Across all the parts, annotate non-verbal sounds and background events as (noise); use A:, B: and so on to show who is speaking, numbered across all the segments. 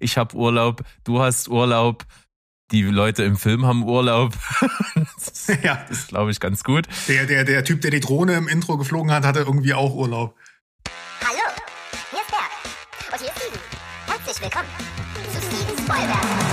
A: ich habe Urlaub, du hast Urlaub, die Leute im Film haben Urlaub. (laughs) das ja. ist, glaube ich, ganz gut.
B: Der, der, der Typ, der die Drohne im Intro geflogen hat, hatte irgendwie auch Urlaub.
C: Hallo, hier ist Berg. Und hier ist Steven. Herzlich willkommen zu Steven Spoilberg.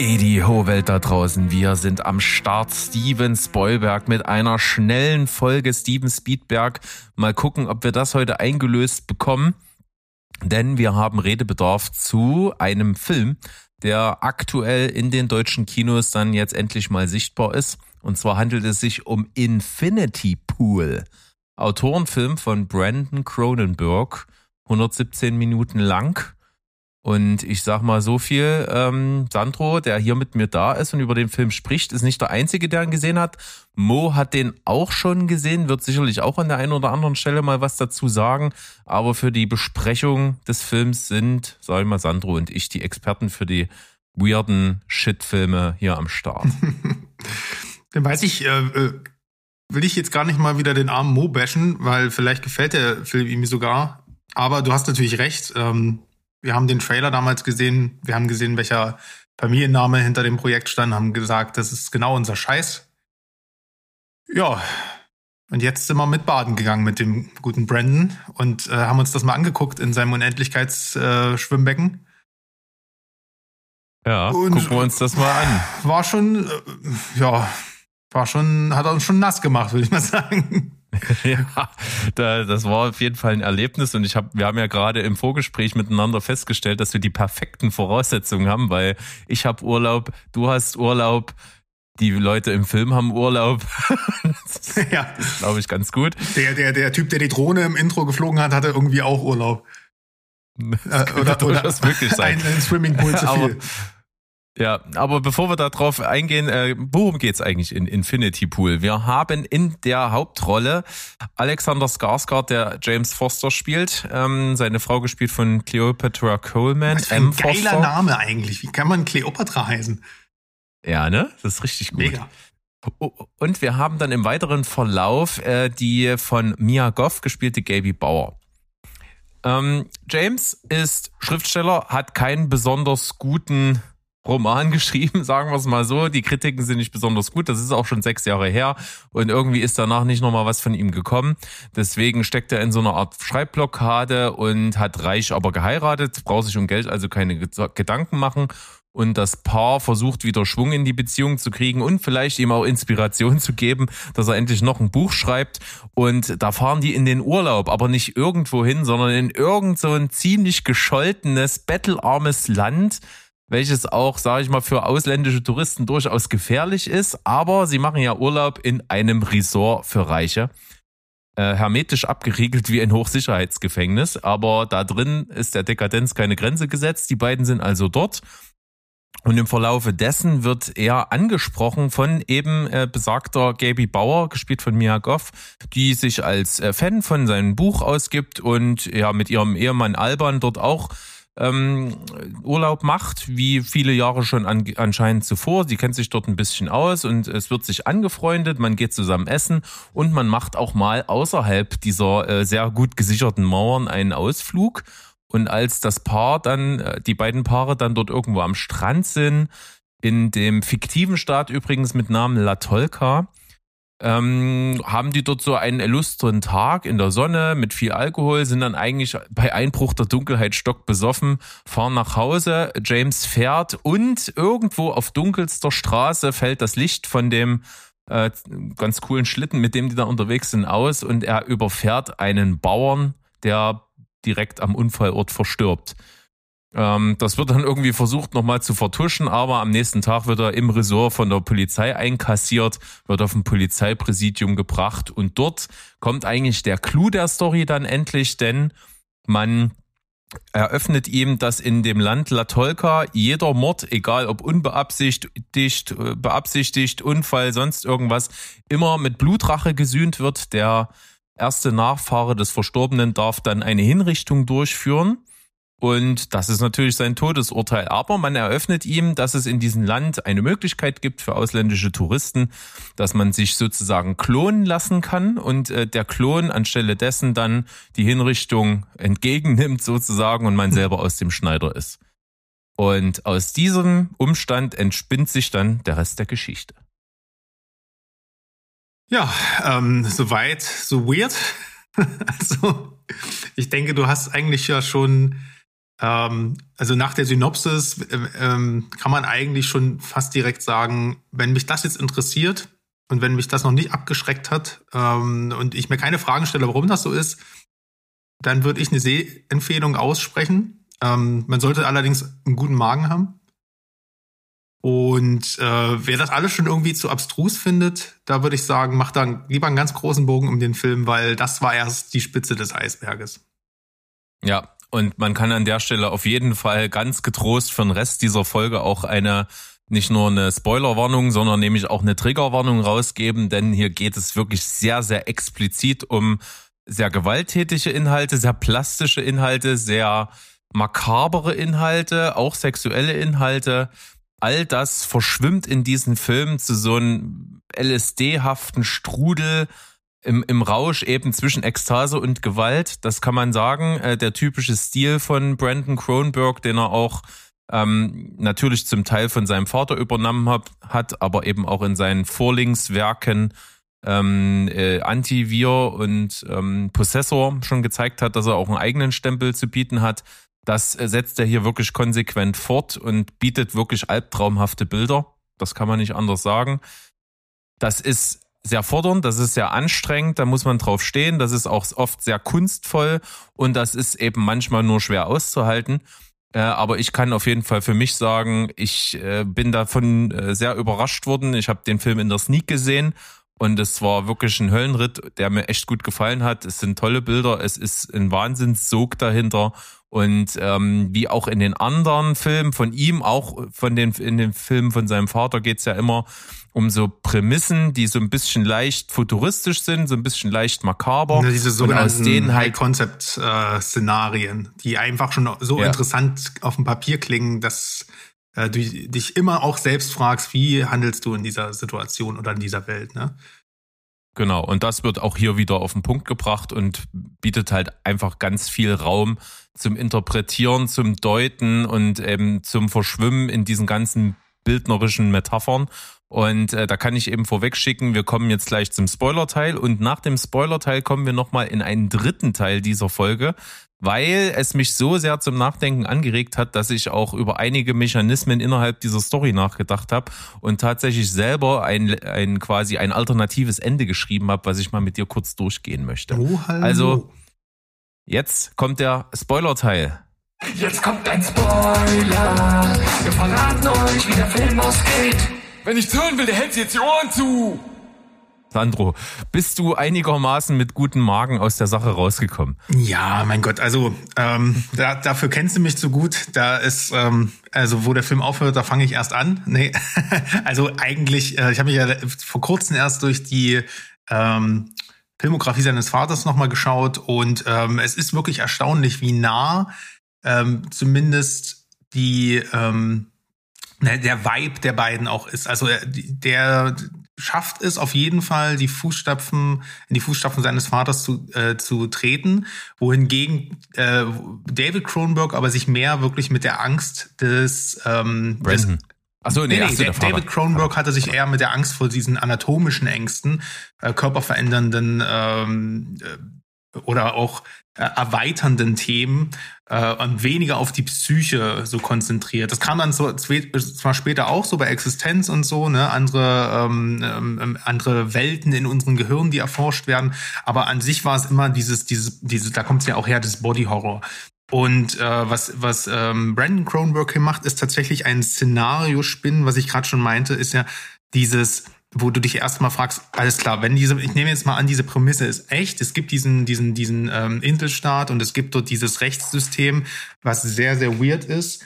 A: Hey, die hohe Welt da draußen. Wir sind am Start. Steven Spoilberg mit einer schnellen Folge Steven Speedberg. Mal gucken, ob wir das heute eingelöst bekommen. Denn wir haben Redebedarf zu einem Film, der aktuell in den deutschen Kinos dann jetzt endlich mal sichtbar ist. Und zwar handelt es sich um Infinity Pool. Autorenfilm von Brandon Cronenberg. 117 Minuten lang und ich sag mal so viel, ähm, Sandro, der hier mit mir da ist und über den Film spricht, ist nicht der Einzige, der ihn gesehen hat. Mo hat den auch schon gesehen, wird sicherlich auch an der einen oder anderen Stelle mal was dazu sagen. Aber für die Besprechung des Films sind, sag ich mal, Sandro und ich die Experten für die weirden Shit-Filme hier am Start. (laughs)
B: Dann weiß ich, äh, äh, will ich jetzt gar nicht mal wieder den armen Mo bashen, weil vielleicht gefällt der Film ihm sogar. Aber du hast natürlich recht. Ähm wir haben den Trailer damals gesehen, wir haben gesehen, welcher Familienname hinter dem Projekt stand, haben gesagt, das ist genau unser Scheiß. Ja, und jetzt sind wir mit Baden gegangen mit dem guten Brandon und äh, haben uns das mal angeguckt in seinem Unendlichkeitsschwimmbecken.
A: Äh, ja, und gucken wir uns das mal an.
B: War schon, äh, ja, war schon, hat uns schon nass gemacht, würde ich mal (laughs) sagen. (laughs)
A: ja, da, das war auf jeden Fall ein Erlebnis und ich habe, wir haben ja gerade im Vorgespräch miteinander festgestellt, dass wir die perfekten Voraussetzungen haben, weil ich habe Urlaub, du hast Urlaub, die Leute im Film haben Urlaub. (laughs) das ja, glaube ich ganz gut.
B: Der, der, der Typ, der die Drohne im Intro geflogen hat, hatte irgendwie auch Urlaub. (laughs)
A: Das äh, oder, oder wirklich sein.
B: Ein, ein Swimmingpool zu viel. Aber,
A: ja, aber bevor wir darauf eingehen, äh, worum geht's eigentlich in Infinity Pool? Wir haben in der Hauptrolle Alexander Skarsgård, der James Foster spielt, ähm, seine Frau gespielt von Cleopatra Coleman.
B: Was für ein M. geiler Foster. Name eigentlich. Wie kann man Cleopatra heißen?
A: Ja, ne? Das ist richtig gut.
B: Mega.
A: Und wir haben dann im weiteren Verlauf äh, die von Mia Goff gespielte Gaby Bauer. Ähm, James ist Schriftsteller, hat keinen besonders guten Roman (laughs) geschrieben, sagen wir es mal so. Die Kritiken sind nicht besonders gut. Das ist auch schon sechs Jahre her. Und irgendwie ist danach nicht nochmal was von ihm gekommen. Deswegen steckt er in so einer Art Schreibblockade und hat reich aber geheiratet, braucht sich um Geld also keine Gedanken machen. Und das Paar versucht wieder Schwung in die Beziehung zu kriegen und vielleicht ihm auch Inspiration (laughs) zu geben, dass er endlich noch ein Buch schreibt. Und da fahren die in den Urlaub, aber nicht irgendwo hin, sondern in irgend so ein ziemlich gescholtenes, bettelarmes Land welches auch, sage ich mal, für ausländische Touristen durchaus gefährlich ist. Aber sie machen ja Urlaub in einem Resort für Reiche. Äh, hermetisch abgeriegelt wie ein Hochsicherheitsgefängnis. Aber da drin ist der Dekadenz keine Grenze gesetzt. Die beiden sind also dort. Und im Verlaufe dessen wird er angesprochen von eben äh, besagter Gaby Bauer, gespielt von Mia Goff, die sich als äh, Fan von seinem Buch ausgibt und ja mit ihrem Ehemann Alban dort auch ähm, Urlaub macht, wie viele Jahre schon an, anscheinend zuvor. Sie kennt sich dort ein bisschen aus und es wird sich angefreundet, man geht zusammen essen und man macht auch mal außerhalb dieser äh, sehr gut gesicherten Mauern einen Ausflug. Und als das Paar dann, äh, die beiden Paare dann dort irgendwo am Strand sind, in dem fiktiven Staat übrigens mit Namen La Tolka, ähm, haben die dort so einen illustren Tag in der Sonne mit viel Alkohol, sind dann eigentlich bei Einbruch der Dunkelheit stockbesoffen, fahren nach Hause, James fährt und irgendwo auf dunkelster Straße fällt das Licht von dem äh, ganz coolen Schlitten, mit dem die da unterwegs sind, aus und er überfährt einen Bauern, der direkt am Unfallort verstirbt. Ähm, das wird dann irgendwie versucht nochmal zu vertuschen, aber am nächsten Tag wird er im Resort von der Polizei einkassiert, wird auf ein Polizeipräsidium gebracht und dort kommt eigentlich der Clou der Story dann endlich, denn man eröffnet ihm, dass in dem Land Latolka jeder Mord, egal ob unbeabsichtigt, äh, beabsichtigt, Unfall, sonst irgendwas, immer mit Blutrache gesühnt wird. Der erste Nachfahre des Verstorbenen darf dann eine Hinrichtung durchführen. Und das ist natürlich sein Todesurteil. Aber man eröffnet ihm, dass es in diesem Land eine Möglichkeit gibt für ausländische Touristen, dass man sich sozusagen klonen lassen kann und äh, der Klon anstelle dessen dann die Hinrichtung entgegennimmt sozusagen und man selber aus dem Schneider ist. Und aus diesem Umstand entspinnt sich dann der Rest der Geschichte.
B: Ja, ähm, soweit, so weird. (laughs) also, ich denke, du hast eigentlich ja schon also nach der Synopsis äh, ähm, kann man eigentlich schon fast direkt sagen, wenn mich das jetzt interessiert und wenn mich das noch nicht abgeschreckt hat ähm, und ich mir keine Fragen stelle, warum das so ist, dann würde ich eine Sehempfehlung aussprechen. Ähm, man sollte allerdings einen guten Magen haben. Und äh, wer das alles schon irgendwie zu abstrus findet, da würde ich sagen, macht da lieber einen ganz großen Bogen um den Film, weil das war erst die Spitze des Eisberges.
A: Ja, und man kann an der Stelle auf jeden Fall ganz getrost für den Rest dieser Folge auch eine nicht nur eine Spoilerwarnung, sondern nämlich auch eine Triggerwarnung rausgeben, denn hier geht es wirklich sehr, sehr explizit um sehr gewalttätige Inhalte, sehr plastische Inhalte, sehr makabere Inhalte, auch sexuelle Inhalte. All das verschwimmt in diesen Film zu so einem LSD-haften Strudel im, im Rausch eben zwischen Ekstase und Gewalt. Das kann man sagen. Äh, der typische Stil von Brandon Cronenberg, den er auch ähm, natürlich zum Teil von seinem Vater übernommen hat, hat aber eben auch in seinen Vorlingswerken ähm, äh, Antivir und ähm, Possessor schon gezeigt hat, dass er auch einen eigenen Stempel zu bieten hat. Das äh, setzt er hier wirklich konsequent fort und bietet wirklich albtraumhafte Bilder. Das kann man nicht anders sagen. Das ist sehr fordernd, das ist sehr anstrengend, da muss man drauf stehen, das ist auch oft sehr kunstvoll und das ist eben manchmal nur schwer auszuhalten. Äh, aber ich kann auf jeden Fall für mich sagen, ich äh, bin davon äh, sehr überrascht worden. Ich habe den Film in der Sneak gesehen und es war wirklich ein Höllenritt, der mir echt gut gefallen hat. Es sind tolle Bilder, es ist ein Wahnsinnssog dahinter und ähm, wie auch in den anderen Filmen von ihm, auch von den in den Filmen von seinem Vater geht's ja immer um so Prämissen, die so ein bisschen leicht futuristisch sind, so ein bisschen leicht makaber.
B: Ja, diese sogenannten High-Concept-Szenarien, die einfach schon so ja. interessant auf dem Papier klingen, dass äh, du dich immer auch selbst fragst, wie handelst du in dieser Situation oder in dieser Welt, ne?
A: Genau, und das wird auch hier wieder auf den Punkt gebracht und bietet halt einfach ganz viel Raum zum Interpretieren, zum Deuten und eben zum Verschwimmen in diesen ganzen bildnerischen Metaphern. Und äh, da kann ich eben vorweg schicken, wir kommen jetzt gleich zum Spoiler-Teil. Und nach dem Spoiler-Teil kommen wir nochmal in einen dritten Teil dieser Folge, weil es mich so sehr zum Nachdenken angeregt hat, dass ich auch über einige Mechanismen innerhalb dieser Story nachgedacht habe und tatsächlich selber ein, ein quasi ein alternatives Ende geschrieben habe, was ich mal mit dir kurz durchgehen möchte.
B: Oh, hallo.
A: Also jetzt kommt der Spoiler-Teil.
D: Jetzt kommt ein Spoiler. Wir verraten euch, wie der Film ausgeht. Wenn ich hören will, der hält sich jetzt die Ohren zu.
A: Sandro, bist du einigermaßen mit gutem Magen aus der Sache rausgekommen?
B: Ja, mein Gott, also ähm, da, dafür kennst du mich zu gut. Da ist, ähm, also wo der Film aufhört, da fange ich erst an. Nee, (laughs) also eigentlich, äh, ich habe mich ja vor kurzem erst durch die ähm, Filmografie seines Vaters nochmal geschaut und ähm, es ist wirklich erstaunlich, wie nah ähm, zumindest die ähm, ne, der Vibe der beiden auch ist. Also äh, der schafft es auf jeden Fall, die Fußstapfen, in die Fußstapfen seines Vaters zu, äh, zu treten, wohingegen äh, David Cronenberg aber sich mehr wirklich mit der Angst des, ähm,
A: des
B: Achso, nee, nee, nee David Cronenberg hatte sich eher mit der Angst vor diesen anatomischen Ängsten, äh, körperverändernden ähm, äh, oder auch äh, erweiternden Themen äh, und weniger auf die Psyche so konzentriert. Das kam dann so, zwar später auch so bei Existenz und so, ne, andere ähm, ähm, andere Welten in unseren Gehirnen, die erforscht werden. Aber an sich war es immer dieses, dieses, dieses, da kommt es ja auch her, das Body Horror. Und äh, was, was ähm, Brandon Cronenberg hier macht, ist tatsächlich ein Szenario spinnen, was ich gerade schon meinte, ist ja dieses wo du dich erstmal fragst, alles klar, wenn diese, ich nehme jetzt mal an, diese Prämisse ist echt, es gibt diesen, diesen, diesen ähm, Inselstaat und es gibt dort dieses Rechtssystem, was sehr, sehr weird ist.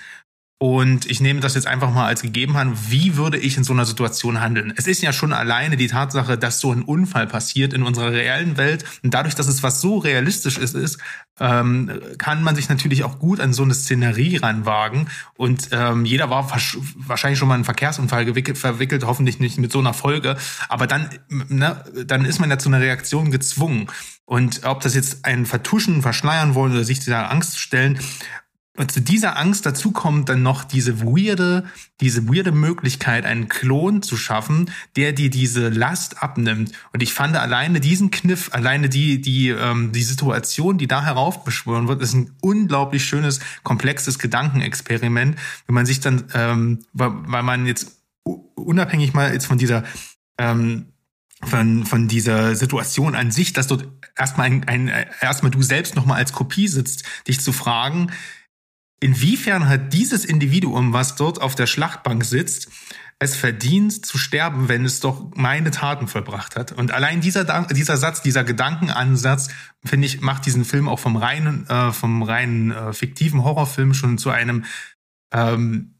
B: Und ich nehme das jetzt einfach mal als gegeben an. Wie würde ich in so einer Situation handeln? Es ist ja schon alleine die Tatsache, dass so ein Unfall passiert in unserer reellen Welt. Und dadurch, dass es was so realistisch ist, ist ähm, kann man sich natürlich auch gut an so eine Szenerie ranwagen. Und ähm, jeder war wahrscheinlich schon mal in einen Verkehrsunfall verwickelt, hoffentlich nicht mit so einer Folge. Aber dann, ne, dann ist man ja zu einer Reaktion gezwungen. Und ob das jetzt ein Vertuschen, Verschleiern wollen oder sich dieser Angst stellen, und zu dieser Angst dazu kommt dann noch diese weirde, diese weirde Möglichkeit, einen Klon zu schaffen, der dir diese Last abnimmt. Und ich fand alleine diesen Kniff, alleine die, die, ähm, die Situation, die da heraufbeschworen wird, ist ein unglaublich schönes, komplexes Gedankenexperiment, wenn man sich dann, ähm, weil man jetzt unabhängig mal jetzt von dieser ähm, von, von dieser Situation an sich, dass dort erstmal ein, ein erstmal du selbst nochmal als Kopie sitzt, dich zu fragen, Inwiefern hat dieses Individuum, was dort auf der Schlachtbank sitzt, es verdient zu sterben, wenn es doch meine Taten vollbracht hat. Und allein dieser, dieser Satz, dieser Gedankenansatz, finde ich, macht diesen Film auch vom reinen, äh, vom reinen äh, fiktiven Horrorfilm schon zu einem ähm,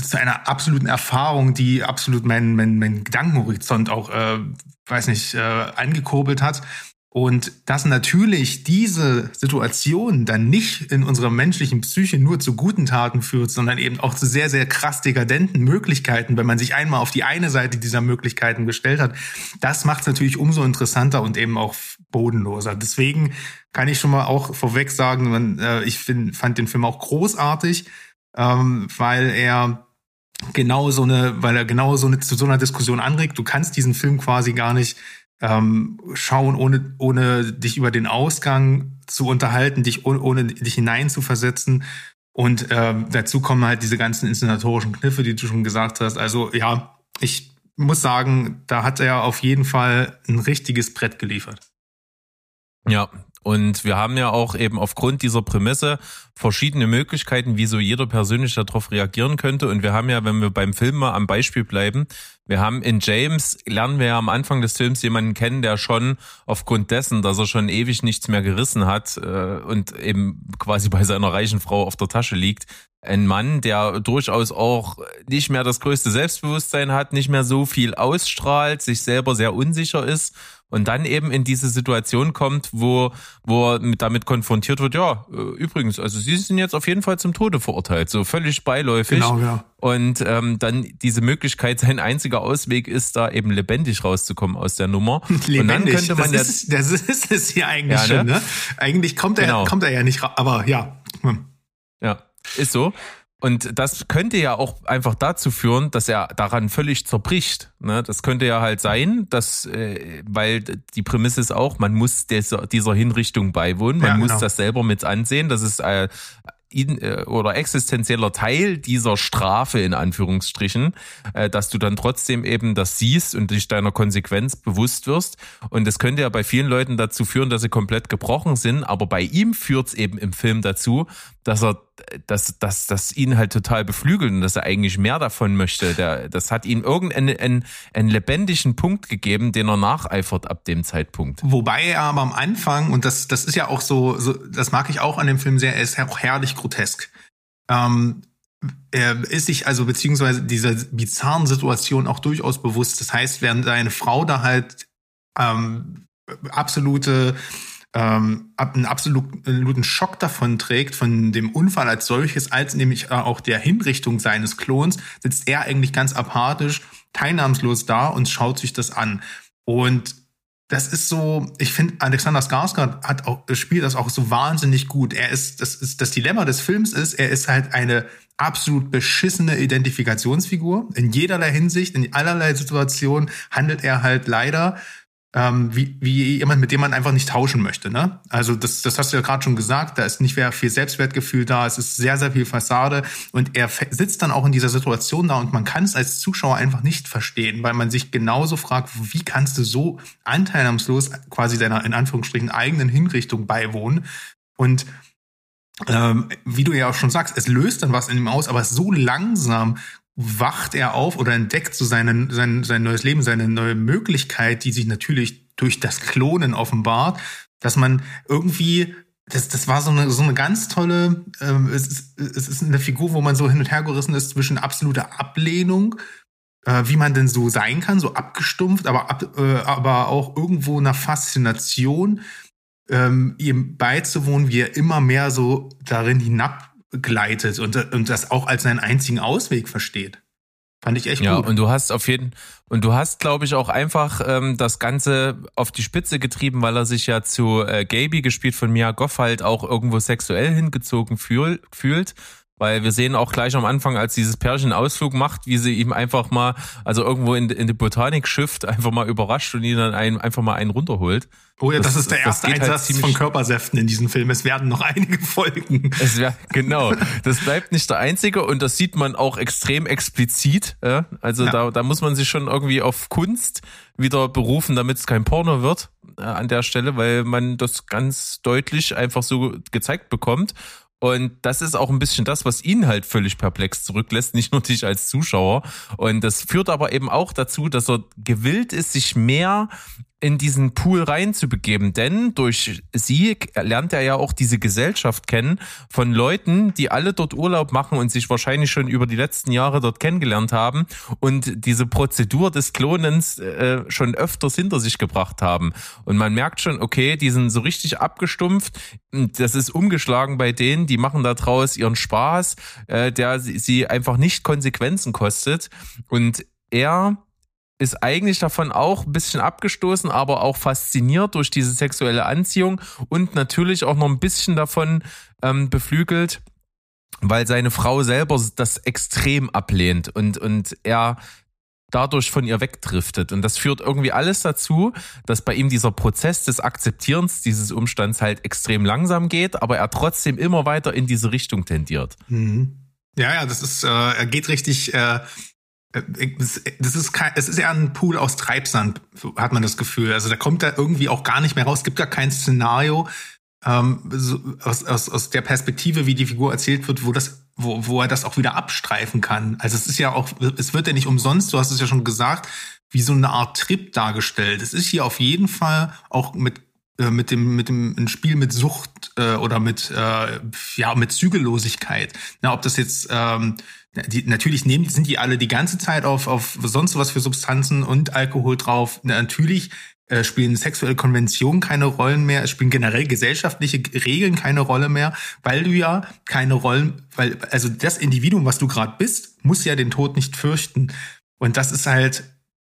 B: zu einer absoluten Erfahrung, die absolut meinen mein, mein Gedankenhorizont auch, äh, weiß nicht, äh, angekurbelt hat. Und dass natürlich diese Situation dann nicht in unserer menschlichen Psyche nur zu guten Taten führt, sondern eben auch zu sehr, sehr krass dekadenten Möglichkeiten, wenn man sich einmal auf die eine Seite dieser Möglichkeiten gestellt hat, das macht es natürlich umso interessanter und eben auch bodenloser. Deswegen kann ich schon mal auch vorweg sagen, man, äh, ich find, fand den Film auch großartig, ähm, weil er genau so eine, weil er genau so eine, zu so einer Diskussion anregt. Du kannst diesen Film quasi gar nicht ähm, schauen, ohne, ohne dich über den Ausgang zu unterhalten, dich ohne, ohne dich hineinzuversetzen. Und ähm, dazu kommen halt diese ganzen inszenatorischen Kniffe, die du schon gesagt hast. Also ja, ich muss sagen, da hat er auf jeden Fall ein richtiges Brett geliefert.
A: Ja, und wir haben ja auch eben aufgrund dieser Prämisse verschiedene Möglichkeiten, wie so jeder persönlich darauf reagieren könnte. Und wir haben ja, wenn wir beim Film mal am Beispiel bleiben, wir haben in James, lernen wir ja am Anfang des Films jemanden kennen, der schon aufgrund dessen, dass er schon ewig nichts mehr gerissen hat äh, und eben quasi bei seiner reichen Frau auf der Tasche liegt, ein Mann, der durchaus auch nicht mehr das größte Selbstbewusstsein hat, nicht mehr so viel ausstrahlt, sich selber sehr unsicher ist und dann eben in diese Situation kommt, wo, wo er damit konfrontiert wird, ja, äh, übrigens, also Sie sind jetzt auf jeden Fall zum Tode verurteilt, so völlig beiläufig.
B: Genau, ja.
A: Und ähm, dann diese Möglichkeit, sein einziger Ausweg ist, da eben lebendig rauszukommen aus der Nummer.
B: lebendig, (laughs) und dann könnte man das, ist, das ist es hier eigentlich ja, ne? schon, ne? Eigentlich kommt er, genau. kommt er ja nicht raus, aber ja. Hm.
A: Ja, ist so. Und das könnte ja auch einfach dazu führen, dass er daran völlig zerbricht. Ne? Das könnte ja halt sein, dass, äh, weil die Prämisse ist auch, man muss dieser, dieser Hinrichtung beiwohnen, man ja, muss genau. das selber mit ansehen. Das ist äh, äh, oder existenzieller Teil dieser Strafe in Anführungsstrichen, äh, dass du dann trotzdem eben das siehst und dich deiner Konsequenz bewusst wirst. Und das könnte ja bei vielen Leuten dazu führen, dass sie komplett gebrochen sind. Aber bei ihm führt es eben im Film dazu, dass er, dass, dass, dass ihn halt total beflügelt und dass er eigentlich mehr davon möchte. Der, das hat ihm irgendeinen einen, einen lebendigen Punkt gegeben, den er nacheifert ab dem Zeitpunkt.
B: Wobei er aber am Anfang, und das, das ist ja auch so, so das mag ich auch an dem Film sehr, er ist auch herrlich grotesk. Ähm, er ist sich also beziehungsweise dieser bizarren Situation auch durchaus bewusst. Das heißt, während seine Frau da halt ähm, absolute ähm, einen absoluten Schock davon trägt, von dem Unfall als solches, als nämlich äh, auch der Hinrichtung seines Klons, sitzt er eigentlich ganz apathisch, teilnahmslos da und schaut sich das an. Und das ist so, ich finde, Alexander Skarsgård hat auch, spielt das auch so wahnsinnig gut. Er ist, das ist, das Dilemma des Films ist, er ist halt eine absolut beschissene Identifikationsfigur. In jederlei Hinsicht, in allerlei Situationen handelt er halt leider ähm, wie, wie jemand, mit dem man einfach nicht tauschen möchte. Ne? Also das, das hast du ja gerade schon gesagt, da ist nicht mehr viel Selbstwertgefühl da, es ist sehr, sehr viel Fassade und er sitzt dann auch in dieser Situation da und man kann es als Zuschauer einfach nicht verstehen, weil man sich genauso fragt, wie kannst du so anteilnahmslos quasi deiner in Anführungsstrichen eigenen Hinrichtung beiwohnen und ähm, wie du ja auch schon sagst, es löst dann was in ihm aus, aber so langsam wacht er auf oder entdeckt so seinen, sein, sein neues Leben, seine neue Möglichkeit, die sich natürlich durch das Klonen offenbart, dass man irgendwie das, das war so eine, so eine ganz tolle, ähm, es, ist, es ist eine Figur, wo man so hin und her gerissen ist zwischen absoluter Ablehnung, äh, wie man denn so sein kann, so abgestumpft, aber, ab, äh, aber auch irgendwo einer Faszination, ähm, ihm beizuwohnen, wie er immer mehr so darin hinabgleitet und, und das auch als seinen einzigen Ausweg versteht. Fand ich echt
A: ja,
B: gut.
A: und du hast auf jeden und du hast, glaube ich, auch einfach ähm, das Ganze auf die Spitze getrieben, weil er sich ja zu äh, Gaby gespielt von Mia Goff halt auch irgendwo sexuell hingezogen fühl, fühlt. Weil wir sehen auch gleich am Anfang, als dieses Pärchen Ausflug macht, wie sie ihm einfach mal, also irgendwo in, in die Botanik schifft, einfach mal überrascht und ihn dann ein, einfach mal einen runterholt.
B: Oh ja, das, das ist der erste
A: halt
B: Einsatz halt von Körpersäften in diesem Film. Es werden noch (laughs) einige Folgen.
A: Es wär, genau. Das bleibt nicht der einzige und das sieht man auch extrem explizit. Ja? Also ja. da, da muss man sich schon irgendwie auf Kunst wieder berufen, damit es kein Porno wird äh, an der Stelle, weil man das ganz deutlich einfach so gezeigt bekommt. Und das ist auch ein bisschen das, was ihn halt völlig perplex zurücklässt, nicht nur dich als Zuschauer. Und das führt aber eben auch dazu, dass er gewillt ist, sich mehr in diesen Pool reinzubegeben, denn durch sie lernt er ja auch diese Gesellschaft kennen von Leuten, die alle dort Urlaub machen und sich wahrscheinlich schon über die letzten Jahre dort kennengelernt haben und diese Prozedur des Klonens äh, schon öfters hinter sich gebracht haben. Und man merkt schon, okay, die sind so richtig abgestumpft. Das ist umgeschlagen bei denen, die machen da draus ihren Spaß, äh, der sie einfach nicht Konsequenzen kostet. Und er ist eigentlich davon auch ein bisschen abgestoßen, aber auch fasziniert durch diese sexuelle Anziehung und natürlich auch noch ein bisschen davon ähm, beflügelt, weil seine Frau selber das extrem ablehnt und, und er dadurch von ihr wegdriftet. Und das führt irgendwie alles dazu, dass bei ihm dieser Prozess des Akzeptierens dieses Umstands halt extrem langsam geht, aber er trotzdem immer weiter in diese Richtung tendiert.
B: Mhm. Ja, ja, das ist, äh, er geht richtig, äh, das ist kein, es ist eher ein Pool aus Treibsand, hat man das Gefühl. Also da kommt da irgendwie auch gar nicht mehr raus. Es gibt da kein Szenario ähm, so aus, aus, aus der Perspektive, wie die Figur erzählt wird, wo das, wo, wo er das auch wieder abstreifen kann. Also es ist ja auch, es wird ja nicht umsonst, du hast es ja schon gesagt, wie so eine Art Trip dargestellt. Es ist hier auf jeden Fall auch mit äh, mit dem mit dem ein Spiel mit Sucht äh, oder mit äh, ja mit Zügellosigkeit. Na, ob das jetzt ähm, die, natürlich nehmen, sind die alle die ganze Zeit auf, auf sonst was für Substanzen und Alkohol drauf. Natürlich äh, spielen sexuelle Konventionen keine Rollen mehr, es spielen generell gesellschaftliche Regeln keine Rolle mehr, weil du ja keine Rollen, weil, also das Individuum, was du gerade bist, muss ja den Tod nicht fürchten. Und das ist halt,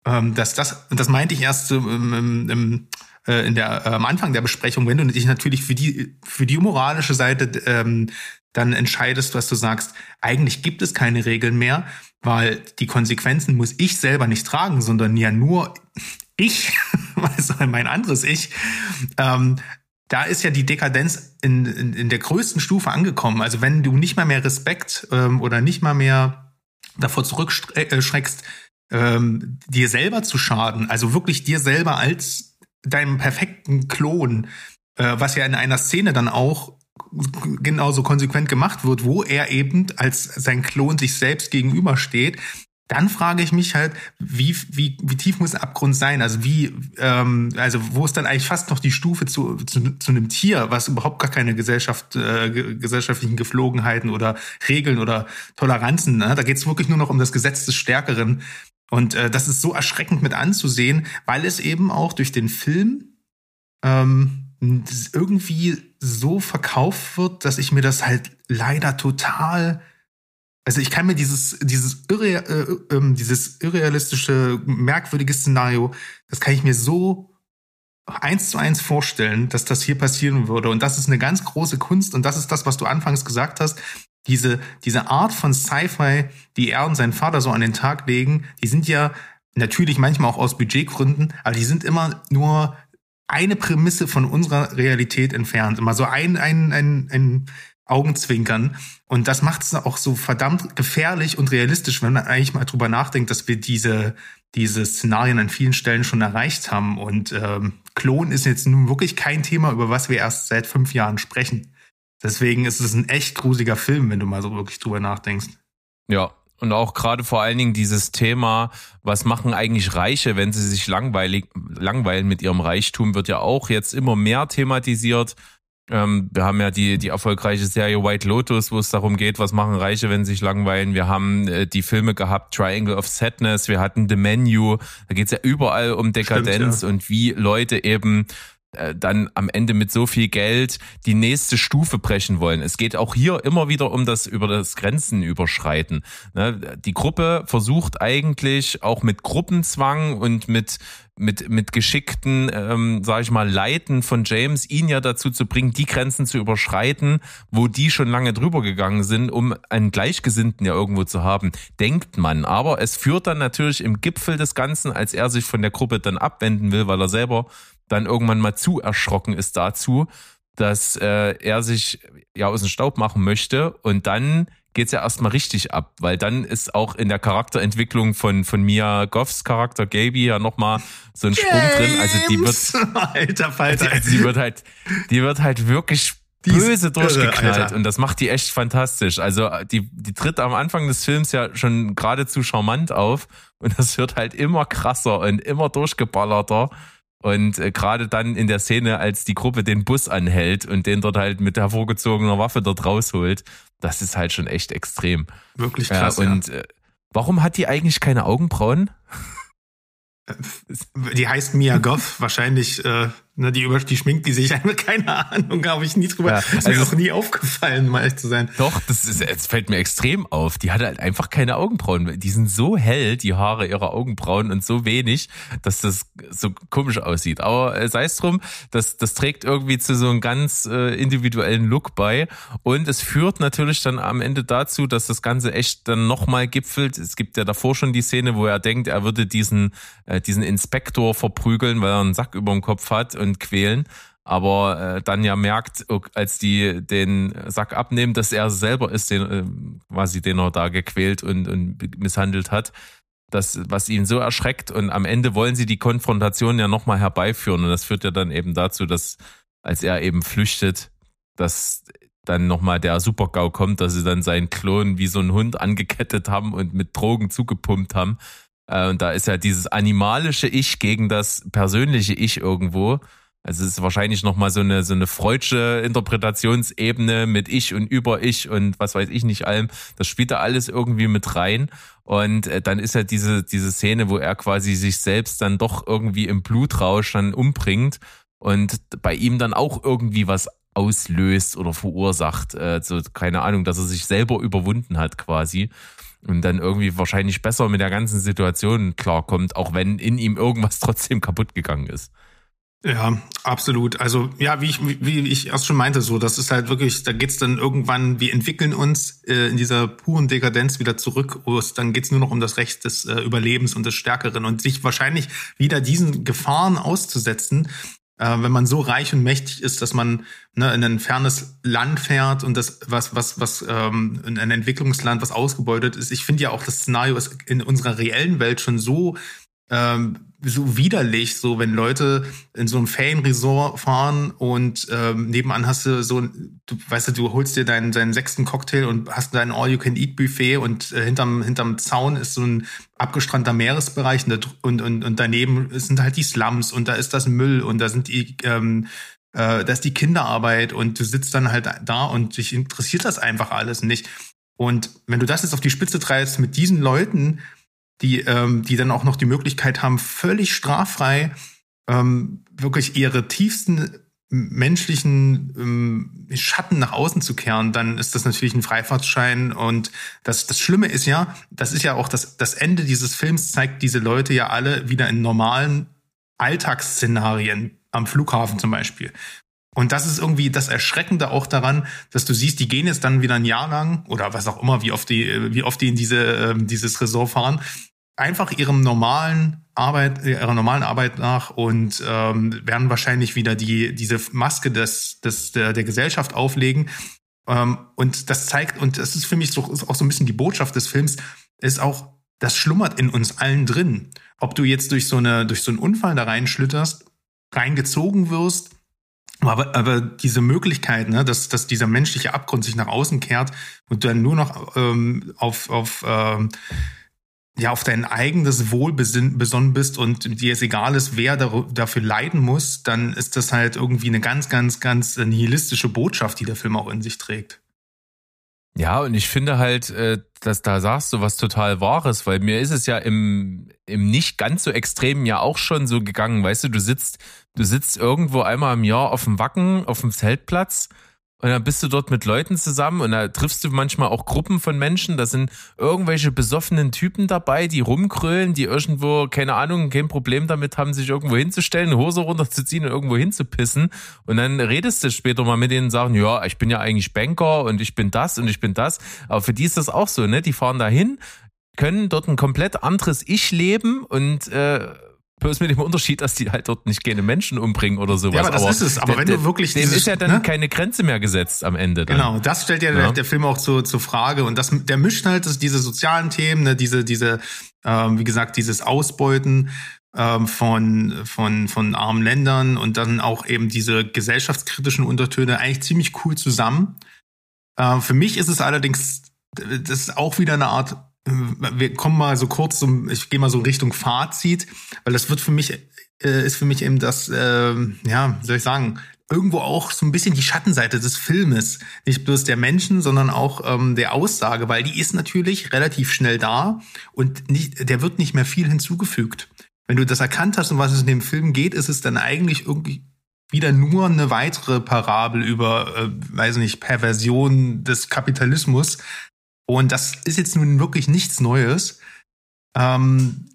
B: ähm, dass das, und das meinte ich erst im, im, im, äh, in der, äh, am Anfang der Besprechung, wenn du dich natürlich für die, für die moralische Seite ähm, dann entscheidest, was du sagst, eigentlich gibt es keine Regeln mehr, weil die Konsequenzen muss ich selber nicht tragen, sondern ja nur ich, (laughs) also mein anderes Ich. Ähm, da ist ja die Dekadenz in, in, in der größten Stufe angekommen. Also wenn du nicht mal mehr Respekt ähm, oder nicht mal mehr davor zurückschreckst, ähm, dir selber zu schaden, also wirklich dir selber als deinem perfekten Klon, äh, was ja in einer Szene dann auch genauso konsequent gemacht wird, wo er eben als sein Klon sich selbst gegenübersteht, dann frage ich mich halt, wie, wie, wie tief muss der Abgrund sein? Also wie, ähm, also wo ist dann eigentlich fast noch die Stufe zu, zu, zu einem Tier, was überhaupt gar keine Gesellschaft, äh, gesellschaftlichen Geflogenheiten oder Regeln oder Toleranzen, ne? da geht es wirklich nur noch um das Gesetz des Stärkeren. Und äh, das ist so erschreckend mit anzusehen, weil es eben auch durch den Film ähm, irgendwie so verkauft wird, dass ich mir das halt leider total also ich kann mir dieses dieses irre, äh, äh, dieses irrealistische merkwürdige Szenario, das kann ich mir so eins zu eins vorstellen, dass das hier passieren würde und das ist eine ganz große Kunst und das ist das, was du anfangs gesagt hast. Diese diese Art von Sci-Fi, die er und sein Vater so an den Tag legen, die sind ja natürlich manchmal auch aus Budgetgründen, aber die sind immer nur eine Prämisse von unserer Realität entfernt. Immer so ein, ein, ein, ein Augenzwinkern. Und das macht es auch so verdammt gefährlich und realistisch, wenn man eigentlich mal drüber nachdenkt, dass wir diese, diese Szenarien an vielen Stellen schon erreicht haben. Und ähm, Klon ist jetzt nun wirklich kein Thema, über was wir erst seit fünf Jahren sprechen. Deswegen ist es ein echt gruseliger Film, wenn du mal so wirklich drüber nachdenkst.
A: Ja, Und auch gerade vor allen Dingen dieses Thema, was machen eigentlich Reiche, wenn sie sich langweilig, langweilen mit ihrem Reichtum, wird ja auch jetzt immer mehr thematisiert. Ähm, wir haben ja die, die erfolgreiche Serie White Lotus, wo es darum geht, was machen Reiche, wenn sie sich langweilen. Wir haben äh, die Filme gehabt, Triangle of Sadness, wir hatten The Menu. Da geht's ja überall um Dekadenz Stimmt, ja. und wie Leute eben dann am Ende mit so viel Geld die nächste Stufe brechen wollen. Es geht auch hier immer wieder um das über das Grenzen überschreiten. Ne? Die Gruppe versucht eigentlich auch mit Gruppenzwang und mit mit mit geschickten, ähm, sage ich mal, Leiten von James ihn ja dazu zu bringen, die Grenzen zu überschreiten, wo die schon lange drüber gegangen sind, um einen Gleichgesinnten ja irgendwo zu haben, denkt man. Aber es führt dann natürlich im Gipfel des Ganzen, als er sich von der Gruppe dann abwenden will, weil er selber dann irgendwann mal zu erschrocken ist dazu, dass äh, er sich ja aus dem Staub machen möchte und dann geht's ja erstmal richtig ab, weil dann ist auch in der Charakterentwicklung von von Mia Goffs Charakter Gaby ja nochmal so ein Sprung drin. Also die wird
B: alter Falter.
A: Also die wird halt die wird halt wirklich böse durchgeknallt irre, und das macht die echt fantastisch. Also die die tritt am Anfang des Films ja schon geradezu charmant auf und das wird halt immer krasser und immer durchgeballerter. Und äh, gerade dann in der Szene, als die Gruppe den Bus anhält und den dort halt mit hervorgezogener Waffe dort rausholt, das ist halt schon echt extrem.
B: Wirklich krass.
A: Ja, und äh, warum hat die eigentlich keine Augenbrauen?
B: Die heißt Mia Goff, wahrscheinlich äh, Ne, die, über, die schminkt die sich einfach, (laughs) keine Ahnung, habe ich nie drüber. Ja, ist also mir auch nie aufgefallen, mal echt zu sein.
A: Doch, das ist, es fällt mir extrem auf. Die hat halt einfach keine Augenbrauen. Die sind so hell, die Haare ihrer Augenbrauen und so wenig, dass das so komisch aussieht. Aber äh, sei es drum, das, das trägt irgendwie zu so einem ganz äh, individuellen Look bei. Und es führt natürlich dann am Ende dazu, dass das Ganze echt dann nochmal gipfelt. Es gibt ja davor schon die Szene, wo er denkt, er würde diesen, äh, diesen Inspektor verprügeln, weil er einen Sack über dem Kopf hat. Und und quälen, aber äh, dann ja merkt, als die den Sack abnehmen, dass er selber ist, den äh, quasi den er da gequält und, und misshandelt hat. Das, was ihn so erschreckt und am Ende wollen sie die Konfrontation ja nochmal herbeiführen und das führt ja dann eben dazu, dass als er eben flüchtet, dass dann nochmal der Super-GAU kommt, dass sie dann seinen Klon wie so ein Hund angekettet haben und mit Drogen zugepumpt haben. Äh, und da ist ja dieses animalische Ich gegen das persönliche Ich irgendwo. Also es ist wahrscheinlich nochmal so eine, so eine freudsche Interpretationsebene mit Ich und über Ich und was weiß ich nicht allem. Das spielt da alles irgendwie mit rein. Und äh, dann ist ja diese, diese Szene, wo er quasi sich selbst dann doch irgendwie im Blutrausch dann umbringt und bei ihm dann auch irgendwie was auslöst oder verursacht. Äh, so, keine Ahnung, dass er sich selber überwunden hat quasi und dann irgendwie wahrscheinlich besser mit der ganzen Situation klarkommt, auch wenn in ihm irgendwas (laughs) trotzdem kaputt gegangen ist.
B: Ja, absolut. Also ja, wie ich, wie ich erst schon meinte, so, das ist halt wirklich, da geht's dann irgendwann, wir entwickeln uns äh, in dieser puren Dekadenz wieder zurück. Dann geht's nur noch um das Recht des äh, Überlebens und des Stärkeren und sich wahrscheinlich wieder diesen Gefahren auszusetzen, äh, wenn man so reich und mächtig ist, dass man ne, in ein fernes Land fährt und das, was, was, was ähm, in ein Entwicklungsland, was ausgebeutet ist. Ich finde ja auch, das Szenario ist in unserer reellen Welt schon so ähm, so widerlich, so wenn Leute in so einem Ferienresort fahren und ähm, nebenan hast du so, du weißt du, du holst dir deinen, deinen sechsten Cocktail und hast dein All-You-Can-Eat-Buffet und äh, hinterm, hinterm Zaun ist so ein abgestrandter Meeresbereich und, und, und, und daneben sind halt die Slums und da ist das Müll und da sind die, ähm, äh, da ist die Kinderarbeit und du sitzt dann halt da und dich interessiert das einfach alles nicht. Und wenn du das jetzt auf die Spitze treibst mit diesen Leuten, die, ähm, die dann auch noch die Möglichkeit haben, völlig straffrei ähm, wirklich ihre tiefsten menschlichen ähm, Schatten nach außen zu kehren, dann ist das natürlich ein Freifahrtschein. Und das, das Schlimme ist ja, das ist ja auch das, das Ende dieses Films zeigt diese Leute ja alle wieder in normalen Alltagsszenarien am Flughafen zum Beispiel. Und das ist irgendwie das Erschreckende auch daran, dass du siehst, die gehen jetzt dann wieder ein Jahr lang oder was auch immer, wie oft die, wie oft die in diese, äh, dieses Resort fahren einfach ihrem normalen Arbeit, ihrer normalen Arbeit nach und ähm, werden wahrscheinlich wieder die diese Maske des, des der, der Gesellschaft auflegen. Ähm, und das zeigt und das ist für mich so, auch so ein bisschen die Botschaft des Films ist auch das schlummert in uns allen drin. Ob du jetzt durch so eine durch so einen Unfall da reinschlitterst, reingezogen wirst Aber, aber diese Möglichkeit, ne, dass, dass dieser menschliche Abgrund sich nach außen kehrt und du dann nur noch ähm, auf, auf, ähm, ja, auf dein eigenes Wohl besonnen bist und dir es egal ist, wer dafür leiden muss, dann ist das halt irgendwie eine ganz, ganz, ganz nihilistische Botschaft, die der Film auch in sich trägt.
A: Ja, und ich finde halt, äh, dass da sagst du was total Wahres, weil mir ist es ja im, im nicht ganz so extremen ja auch schon so gegangen, weißt du, du sitzt, du sitzt irgendwo einmal im Jahr auf dem Wacken, auf dem Zeltplatz und dann bist du dort mit Leuten zusammen und da triffst du manchmal auch Gruppen von Menschen. Da sind irgendwelche besoffenen Typen dabei, die rumkrölen, die irgendwo, keine Ahnung, kein Problem damit haben, sich irgendwo hinzustellen, eine Hose runterzuziehen und irgendwo hinzupissen. Und dann redest du später mal mit denen und sagen, ja, ich bin ja eigentlich Banker und ich bin das und ich bin das. Aber für die ist das auch so, ne? Die fahren dahin, können dort ein komplett anderes Ich leben und äh, Bloß mit dem Unterschied, dass die halt dort nicht keine Menschen umbringen oder sowas. Ja,
B: aber das aber ist es. Aber wenn du wirklich
A: dem ist ja dann ne? keine Grenze mehr gesetzt am Ende. Dann.
B: Genau, das stellt ja, ja. Der, der, Film auch zur, zur Frage und das, der mischt halt das, diese sozialen Themen, ne, diese, diese, ähm, wie gesagt, dieses Ausbeuten ähm, von von von armen Ländern und dann auch eben diese gesellschaftskritischen Untertöne eigentlich ziemlich cool zusammen. Äh, für mich ist es allerdings, das ist auch wieder eine Art wir kommen mal so kurz zum, ich gehe mal so Richtung Fazit, weil das wird für mich, äh, ist für mich eben das, äh, ja, soll ich sagen, irgendwo auch so ein bisschen die Schattenseite des Filmes. Nicht bloß der Menschen, sondern auch ähm, der Aussage, weil die ist natürlich relativ schnell da und nicht, der wird nicht mehr viel hinzugefügt. Wenn du das erkannt hast, um was es in dem Film geht, ist es dann eigentlich irgendwie wieder nur eine weitere Parabel über, äh, weiß nicht, Perversion des Kapitalismus, und das ist jetzt nun wirklich nichts Neues. Ähm,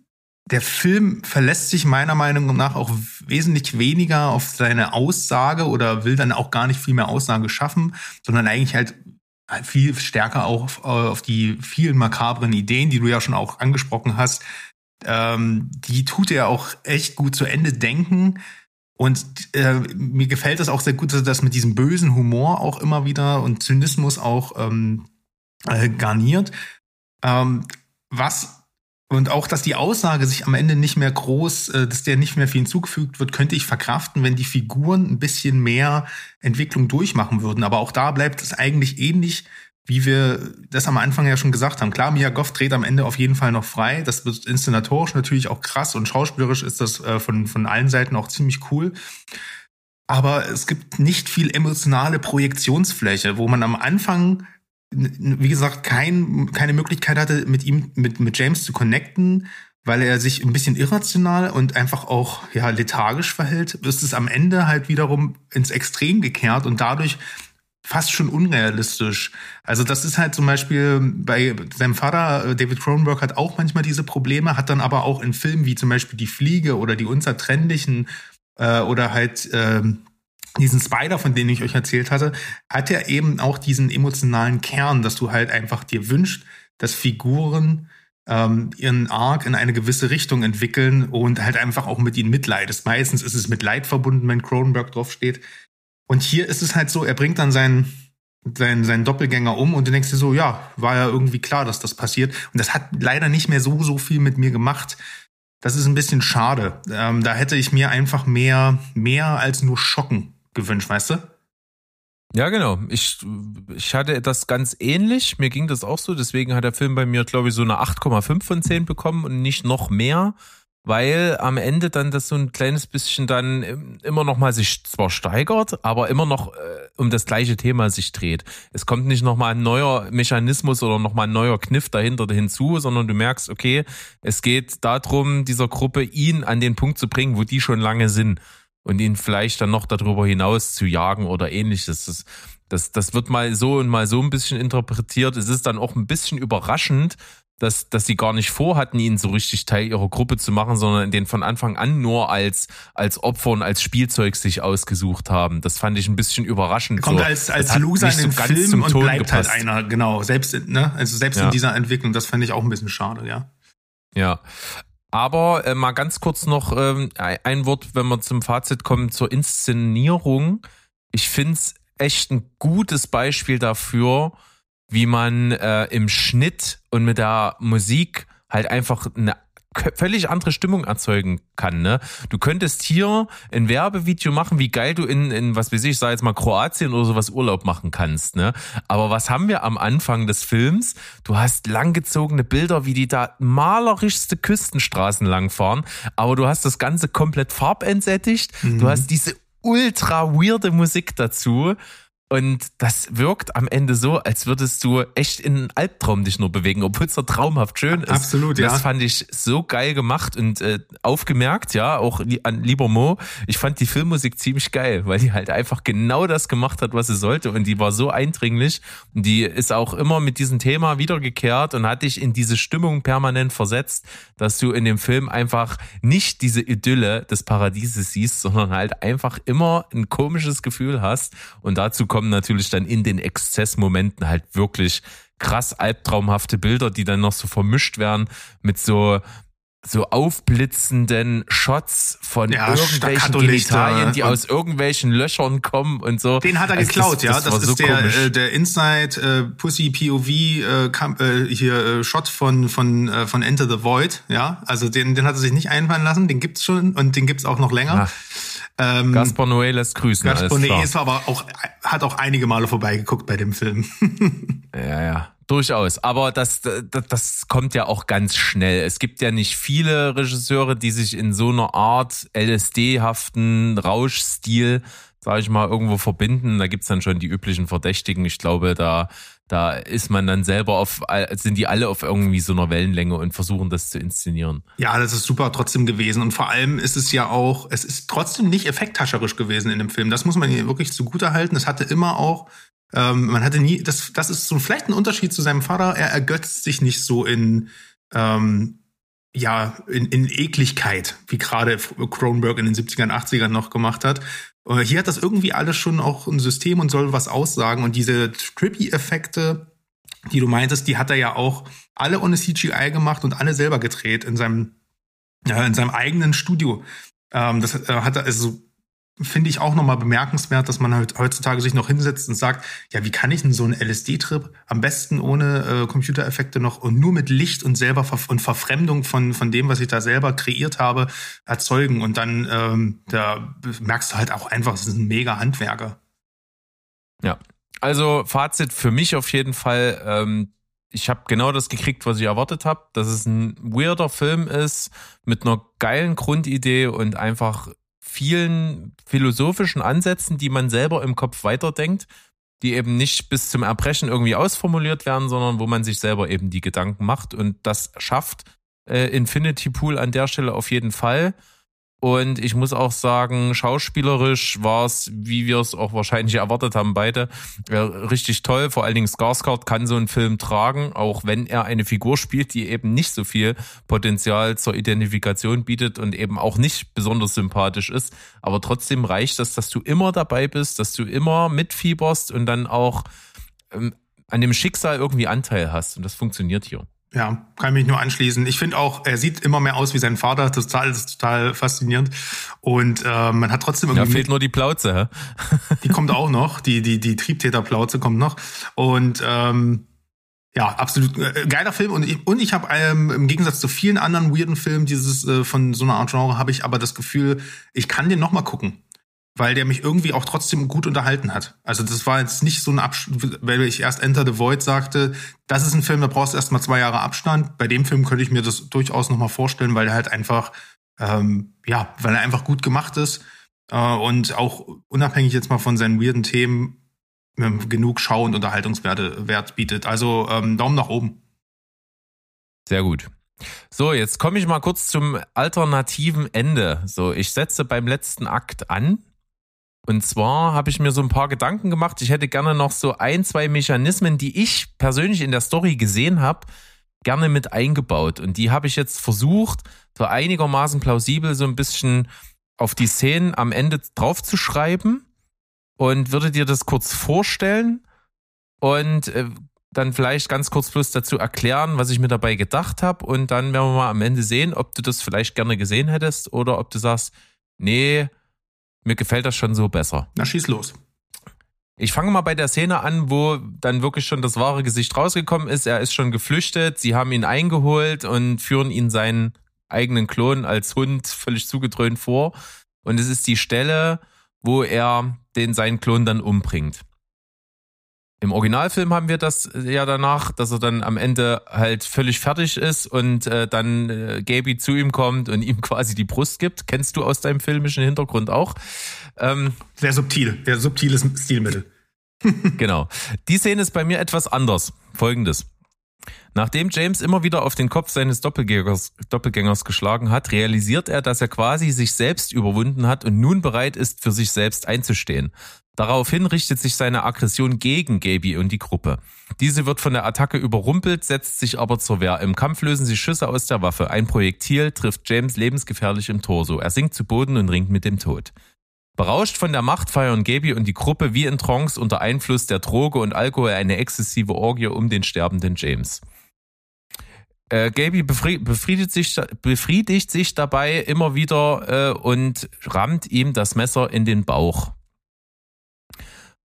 B: der Film verlässt sich meiner Meinung nach auch wesentlich weniger auf seine Aussage oder will dann auch gar nicht viel mehr Aussage schaffen, sondern eigentlich halt viel stärker auch auf, auf die vielen makabren Ideen, die du ja schon auch angesprochen hast. Ähm, die tut er auch echt gut zu Ende denken. Und äh, mir gefällt das auch sehr gut, dass das mit diesem bösen Humor auch immer wieder und Zynismus auch ähm, äh, garniert. Ähm, was und auch, dass die Aussage sich am Ende nicht mehr groß, äh, dass der nicht mehr viel hinzugefügt wird, könnte ich verkraften, wenn die Figuren ein bisschen mehr Entwicklung durchmachen würden. Aber auch da bleibt es eigentlich ähnlich, wie wir das am Anfang ja schon gesagt haben. Klar, Mia Goff dreht am Ende auf jeden Fall noch frei. Das wird inszenatorisch natürlich auch krass und schauspielerisch ist das äh, von, von allen Seiten auch ziemlich cool. Aber es gibt nicht viel emotionale Projektionsfläche, wo man am Anfang wie gesagt, kein, keine Möglichkeit hatte, mit ihm, mit, mit James zu connecten, weil er sich ein bisschen irrational und einfach auch ja lethargisch verhält, ist es am Ende halt wiederum ins Extrem gekehrt und dadurch fast schon unrealistisch. Also das ist halt zum Beispiel bei seinem Vater, äh, David Cronenberg, hat auch manchmal diese Probleme, hat dann aber auch in Filmen wie zum Beispiel Die Fliege oder Die Unzertrennlichen äh, oder halt äh, diesen Spider, von dem ich euch erzählt hatte, hat er eben auch diesen emotionalen Kern, dass du halt einfach dir wünscht, dass Figuren ähm, ihren Arc in eine gewisse Richtung entwickeln und halt einfach auch mit ihnen mitleidest. Meistens ist es mit Leid verbunden, wenn Cronenberg draufsteht. Und hier ist es halt so, er bringt dann seinen, seinen, seinen Doppelgänger um und du denkst dir so, ja, war ja irgendwie klar, dass das passiert. Und das hat leider nicht mehr so, so viel mit mir gemacht. Das ist ein bisschen schade. Ähm, da hätte ich mir einfach mehr, mehr als nur Schocken gewünscht, weißt du?
A: Ja, genau. Ich, ich hatte das ganz ähnlich. Mir ging das auch so. Deswegen hat der Film bei mir, glaube ich, so eine 8,5 von 10 bekommen und nicht noch mehr, weil am Ende dann das so ein kleines bisschen dann immer noch mal sich zwar steigert, aber immer noch äh, um das gleiche Thema sich dreht. Es kommt nicht noch mal ein neuer Mechanismus oder noch mal ein neuer Kniff dahinter hinzu, sondern du merkst, okay, es geht darum, dieser Gruppe ihn an den Punkt zu bringen, wo die schon lange sind und ihn vielleicht dann noch darüber hinaus zu jagen oder ähnliches. Das, das, das wird mal so und mal so ein bisschen interpretiert. Es ist dann auch ein bisschen überraschend, dass, dass sie gar nicht vorhatten, ihn so richtig Teil ihrer Gruppe zu machen, sondern den von Anfang an nur als, als Opfer und als Spielzeug sich ausgesucht haben. Das fand ich ein bisschen überraschend.
B: Kommt so. als, als Loser in den so Film und Ton bleibt halt gepasst. halt einer, genau. Selbst, ne? Also selbst ja. in dieser Entwicklung, das fand ich auch ein bisschen schade, ja.
A: Ja, aber äh, mal ganz kurz noch ähm, ein Wort, wenn wir zum Fazit kommen, zur Inszenierung. Ich find's echt ein gutes Beispiel dafür, wie man äh, im Schnitt und mit der Musik halt einfach eine völlig andere Stimmung erzeugen kann. Ne? Du könntest hier ein Werbevideo machen, wie geil du in, in was weiß ich, sag jetzt mal Kroatien oder sowas Urlaub machen kannst. Ne? Aber was haben wir am Anfang des Films? Du hast langgezogene Bilder, wie die da malerischste Küstenstraßen langfahren, aber du hast das Ganze komplett farbentsättigt. Mhm. Du hast diese ultra weirde Musik dazu. Und das wirkt am Ende so, als würdest du echt in einen Albtraum dich nur bewegen, obwohl es so traumhaft schön ist.
B: Absolut, ja.
A: Das fand ich so geil gemacht und äh, aufgemerkt, ja, auch an lieber Mo. Ich fand die Filmmusik ziemlich geil, weil die halt einfach genau das gemacht hat, was sie sollte. Und die war so eindringlich. Und die ist auch immer mit diesem Thema wiedergekehrt und hat dich in diese Stimmung permanent versetzt, dass du in dem Film einfach nicht diese Idylle des Paradieses siehst, sondern halt einfach immer ein komisches Gefühl hast. Und dazu kommt kommen natürlich dann in den Exzessmomenten halt wirklich krass albtraumhafte Bilder, die dann noch so vermischt werden mit so so aufblitzenden Shots von
B: ja,
A: irgendwelchen Genitalien, die aus irgendwelchen Löchern kommen und so.
B: Den hat er also geklaut, das, ja. Das, das ist so der, äh, der Inside äh, Pussy POV äh, äh, hier äh, Shot von von äh, von Enter the Void, ja. Also den den hat er sich nicht einfallen lassen, den gibt's schon und den gibt's auch noch länger.
A: Ähm, Gaspar Noé lässt grüßen.
B: Gaspar Noé ist aber auch, hat auch einige Male vorbeigeguckt bei dem Film. (laughs)
A: ja, ja. Durchaus. Aber das, das, das kommt ja auch ganz schnell. Es gibt ja nicht viele Regisseure, die sich in so einer Art LSD-haften Rauschstil, sage ich mal, irgendwo verbinden. Da gibt's dann schon die üblichen Verdächtigen. Ich glaube, da da ist man dann selber auf, sind die alle auf irgendwie so einer Wellenlänge und versuchen das zu inszenieren.
B: Ja, das ist super trotzdem gewesen. Und vor allem ist es ja auch, es ist trotzdem nicht effekthascherisch gewesen in dem Film. Das muss man hier wirklich zugute halten. Es hatte immer auch, ähm, man hatte nie, das, das ist so vielleicht ein Unterschied zu seinem Vater. Er ergötzt sich nicht so in, ähm, ja, in, in Ekligkeit, wie gerade Cronenberg in den 70ern, 80ern noch gemacht hat, äh, hier hat das irgendwie alles schon auch ein System und soll was aussagen. Und diese Trippy-Effekte, die du meintest, die hat er ja auch alle ohne CGI gemacht und alle selber gedreht in seinem, ja, in seinem eigenen Studio. Ähm, das äh, hat er also finde ich auch nochmal bemerkenswert, dass man heutzutage sich noch hinsetzt und sagt, ja, wie kann ich denn so einen LSD-Trip am besten ohne äh, Computereffekte noch und nur mit Licht und selber Ver und Verfremdung von, von dem, was ich da selber kreiert habe, erzeugen. Und dann ähm, da merkst du halt auch einfach, es ist ein mega Handwerker.
A: Ja. Also Fazit für mich auf jeden Fall, ähm, ich habe genau das gekriegt, was ich erwartet habe, dass es ein weirder Film ist mit einer geilen Grundidee und einfach vielen philosophischen Ansätzen, die man selber im Kopf weiterdenkt, die eben nicht bis zum Erbrechen irgendwie ausformuliert werden, sondern wo man sich selber eben die Gedanken macht. Und das schafft äh, Infinity Pool an der Stelle auf jeden Fall. Und ich muss auch sagen, schauspielerisch war es, wie wir es auch wahrscheinlich erwartet haben, beide, äh, richtig toll. Vor allen Dingen Skarsgård kann so einen Film tragen, auch wenn er eine Figur spielt, die eben nicht so viel Potenzial zur Identifikation bietet und eben auch nicht besonders sympathisch ist. Aber trotzdem reicht das, dass du immer dabei bist, dass du immer mitfieberst und dann auch ähm, an dem Schicksal irgendwie Anteil hast. Und das funktioniert hier.
B: Ja, kann mich nur anschließen. Ich finde auch, er sieht immer mehr aus wie sein Vater. Total, das ist total faszinierend. Und äh, man hat trotzdem
A: irgendwie. Da fehlt nur die Plauze, hä? (laughs)
B: die kommt auch noch. Die, die, die Triebtäterplauze kommt noch. Und ähm, ja, absolut äh, geiler Film. Und ich, und ich habe ähm, im Gegensatz zu vielen anderen weirden Filmen dieses äh, von so einer Art Genre, habe ich aber das Gefühl, ich kann den noch mal gucken weil der mich irgendwie auch trotzdem gut unterhalten hat. Also das war jetzt nicht so ein Abstand, weil ich erst Enter the Void sagte, das ist ein Film, da brauchst du erst mal zwei Jahre Abstand. Bei dem Film könnte ich mir das durchaus noch mal vorstellen, weil er halt einfach, ähm, ja, weil er einfach gut gemacht ist äh, und auch unabhängig jetzt mal von seinen weirden Themen ähm, genug Schau- und Unterhaltungswerte Wert bietet. Also ähm, Daumen nach oben.
A: Sehr gut. So, jetzt komme ich mal kurz zum alternativen Ende. So, ich setze beim letzten Akt an und zwar habe ich mir so ein paar Gedanken gemacht. Ich hätte gerne noch so ein, zwei Mechanismen, die ich persönlich in der Story gesehen habe, gerne mit eingebaut. Und die habe ich jetzt versucht, so einigermaßen plausibel so ein bisschen auf die Szenen am Ende draufzuschreiben. Und würde dir das kurz vorstellen und äh, dann vielleicht ganz kurz bloß dazu erklären, was ich mir dabei gedacht habe. Und dann werden wir mal am Ende sehen, ob du das vielleicht gerne gesehen hättest oder ob du sagst, nee, mir gefällt das schon so besser.
B: Na, schieß los.
A: Ich fange mal bei der Szene an, wo dann wirklich schon das wahre Gesicht rausgekommen ist. Er ist schon geflüchtet, sie haben ihn eingeholt und führen ihn seinen eigenen Klon als Hund völlig zugedröhnt vor. Und es ist die Stelle, wo er den seinen Klon dann umbringt. Im Originalfilm haben wir das ja danach, dass er dann am Ende halt völlig fertig ist und äh, dann äh, Gaby zu ihm kommt und ihm (laughs) quasi die Brust gibt. Kennst du aus deinem filmischen Hintergrund auch?
B: Ähm, sehr subtil, sehr subtiles Stilmittel. (laughs) (laughs)
A: genau. Die Szene ist bei mir etwas anders. Folgendes. Nachdem James immer wieder auf den Kopf seines Doppelgängers, Doppelgängers geschlagen hat, realisiert er, dass er quasi sich selbst überwunden hat und nun bereit ist, für sich selbst einzustehen. Daraufhin richtet sich seine Aggression gegen Gaby und die Gruppe. Diese wird von der Attacke überrumpelt, setzt sich aber zur Wehr. Im Kampf lösen sie Schüsse aus der Waffe. Ein Projektil trifft James lebensgefährlich im Torso. Er sinkt zu Boden und ringt mit dem Tod. Berauscht von der Macht feiern Gaby und die Gruppe wie in Trance unter Einfluss der Droge und Alkohol eine exzessive Orgie um den sterbenden James. Äh, Gaby befriedigt sich, befriedigt sich dabei immer wieder äh, und rammt ihm das Messer in den Bauch.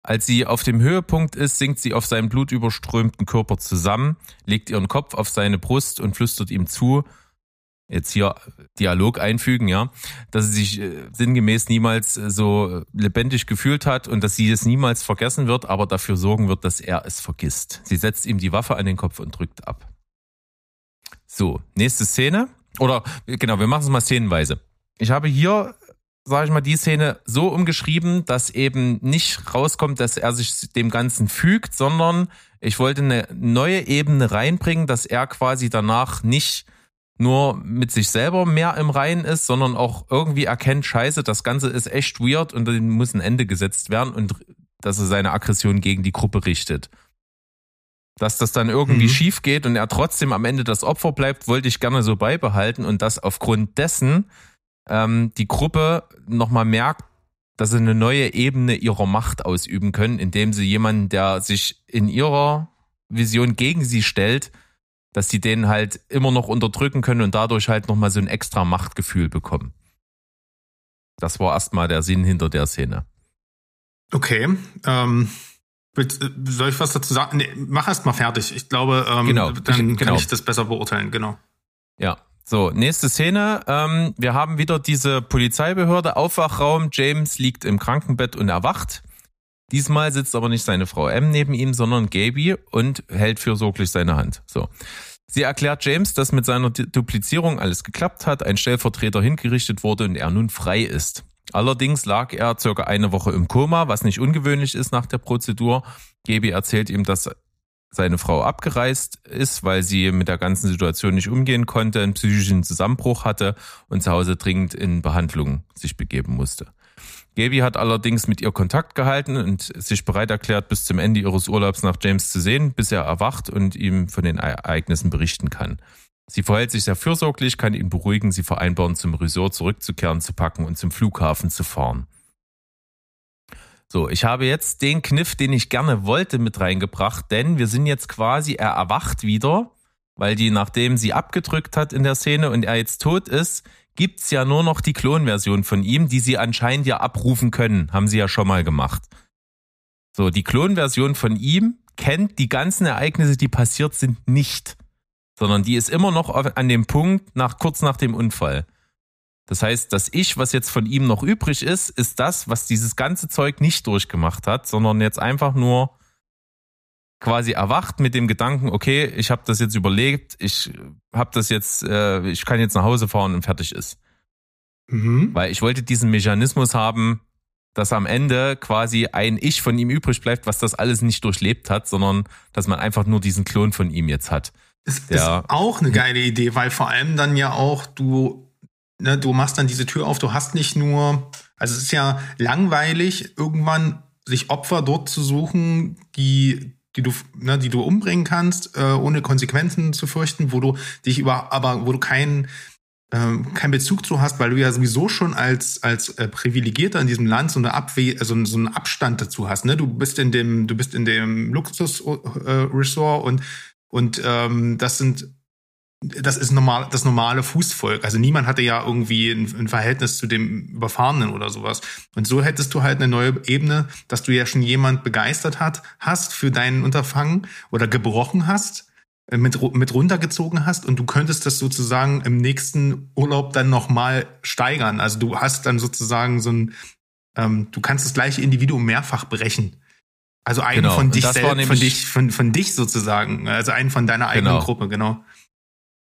A: Als sie auf dem Höhepunkt ist, sinkt sie auf seinen blutüberströmten Körper zusammen, legt ihren Kopf auf seine Brust und flüstert ihm zu, jetzt hier Dialog einfügen, ja, dass sie sich äh, sinngemäß niemals äh, so lebendig gefühlt hat und dass sie es niemals vergessen wird, aber dafür sorgen wird, dass er es vergisst. Sie setzt ihm die Waffe an den Kopf und drückt ab. So, nächste Szene. Oder genau, wir machen es mal szenenweise. Ich habe hier sage ich mal, die Szene so umgeschrieben, dass eben nicht rauskommt, dass er sich dem Ganzen fügt, sondern ich wollte eine neue Ebene reinbringen, dass er quasi danach nicht nur mit sich selber mehr im Reinen ist, sondern auch irgendwie erkennt, scheiße, das Ganze ist echt weird und dann muss ein Ende gesetzt werden und dass er seine Aggression gegen die Gruppe richtet. Dass das dann irgendwie mhm. schief geht und er trotzdem am Ende das Opfer bleibt, wollte ich gerne so beibehalten und das aufgrund dessen ähm, die Gruppe nochmal merkt, dass sie eine neue Ebene ihrer Macht ausüben können, indem sie jemanden, der sich in ihrer Vision gegen sie stellt, dass sie den halt immer noch unterdrücken können und dadurch halt nochmal so ein extra Machtgefühl bekommen. Das war erstmal der Sinn hinter der Szene.
B: Okay. Ähm, soll ich was dazu sagen? Nee, mach erst mal fertig. Ich glaube, ähm, genau, dann ich, genau. kann ich das besser beurteilen, genau.
A: Ja, so, nächste Szene. Ähm, wir haben wieder diese Polizeibehörde, Aufwachraum. James liegt im Krankenbett und erwacht. Diesmal sitzt aber nicht seine Frau M neben ihm, sondern Gaby und hält fürsorglich seine Hand. So. Sie erklärt James, dass mit seiner Duplizierung alles geklappt hat, ein Stellvertreter hingerichtet wurde und er nun frei ist. Allerdings lag er circa eine Woche im Koma, was nicht ungewöhnlich ist nach der Prozedur. Gaby erzählt ihm, dass seine Frau abgereist ist, weil sie mit der ganzen Situation nicht umgehen konnte, einen psychischen Zusammenbruch hatte und zu Hause dringend in Behandlung sich begeben musste. Gaby hat allerdings mit ihr Kontakt gehalten und sich bereit erklärt, bis zum Ende ihres Urlaubs nach James zu sehen, bis er erwacht und ihm von den Ereignissen berichten kann. Sie verhält sich sehr fürsorglich, kann ihn beruhigen, sie vereinbaren, zum Resort zurückzukehren, zu packen und zum Flughafen zu fahren. So, ich habe jetzt den Kniff, den ich gerne wollte, mit reingebracht, denn wir sind jetzt quasi, er erwacht wieder, weil die, nachdem sie abgedrückt hat in der Szene und er jetzt tot ist, gibt's ja nur noch die Klonversion von ihm, die sie anscheinend ja abrufen können. Haben sie ja schon mal gemacht. So, die Klonversion von ihm kennt die ganzen Ereignisse, die passiert sind, nicht. Sondern die ist immer noch an dem Punkt nach, kurz nach dem Unfall. Das heißt, das Ich, was jetzt von ihm noch übrig ist, ist das, was dieses ganze Zeug nicht durchgemacht hat, sondern jetzt einfach nur quasi erwacht mit dem Gedanken, okay, ich habe das jetzt überlegt, ich habe das jetzt, äh, ich kann jetzt nach Hause fahren und fertig ist. Mhm. Weil ich wollte diesen Mechanismus haben, dass am Ende quasi ein Ich von ihm übrig bleibt, was das alles nicht durchlebt hat, sondern dass man einfach nur diesen Klon von ihm jetzt hat.
B: Das ist auch eine geile Idee, weil vor allem dann ja auch du ne, du machst dann diese Tür auf, du hast nicht nur, also es ist ja langweilig, irgendwann sich Opfer dort zu suchen, die die du, ne, die du umbringen kannst, äh, ohne Konsequenzen zu fürchten, wo du dich über, aber wo du keinen ähm, keinen Bezug zu hast, weil du ja sowieso schon als als äh, Privilegierter in diesem Land so eine Abwe also so einen Abstand dazu hast. Ne? Du bist in dem du bist in dem Luxus äh, und und ähm, das sind das ist normal, das normale Fußvolk. Also niemand hatte ja irgendwie ein, ein, Verhältnis zu dem Überfahrenen oder sowas. Und so hättest du halt eine neue Ebene, dass du ja schon jemand begeistert hat, hast für deinen Unterfangen oder gebrochen hast äh, mit, mit runtergezogen hast und du könntest das sozusagen im nächsten Urlaub dann nochmal steigern. Also du hast dann sozusagen so ein, ähm, du kannst das gleiche Individuum mehrfach brechen. Also einen
A: Genau,
B: von dich selbst, von dich, von, von dich sozusagen, also einen von deiner eigenen
A: Genau.
B: Gruppe, genau.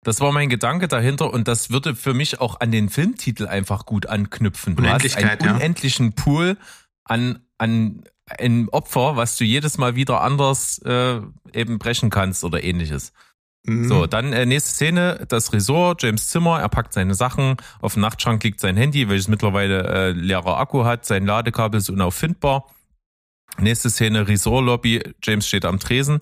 A: Das war mein Gedanke dahinter und das würde für mich auch an den Filmtitel einfach gut anknüpfen. Du hast einen
B: ja.
A: unendlichen Pool an, an ein Opfer, was du jedes Mal wieder anders äh, eben brechen kannst oder ähnliches.
B: Mhm.
A: So, dann äh, nächste Szene, das Resort, James Zimmer, er packt seine Sachen, auf dem Nachtschrank liegt sein Handy, welches mittlerweile äh, leerer Akku hat, sein Ladekabel ist unauffindbar. Nächste Szene, Resort-Lobby, James steht am Tresen.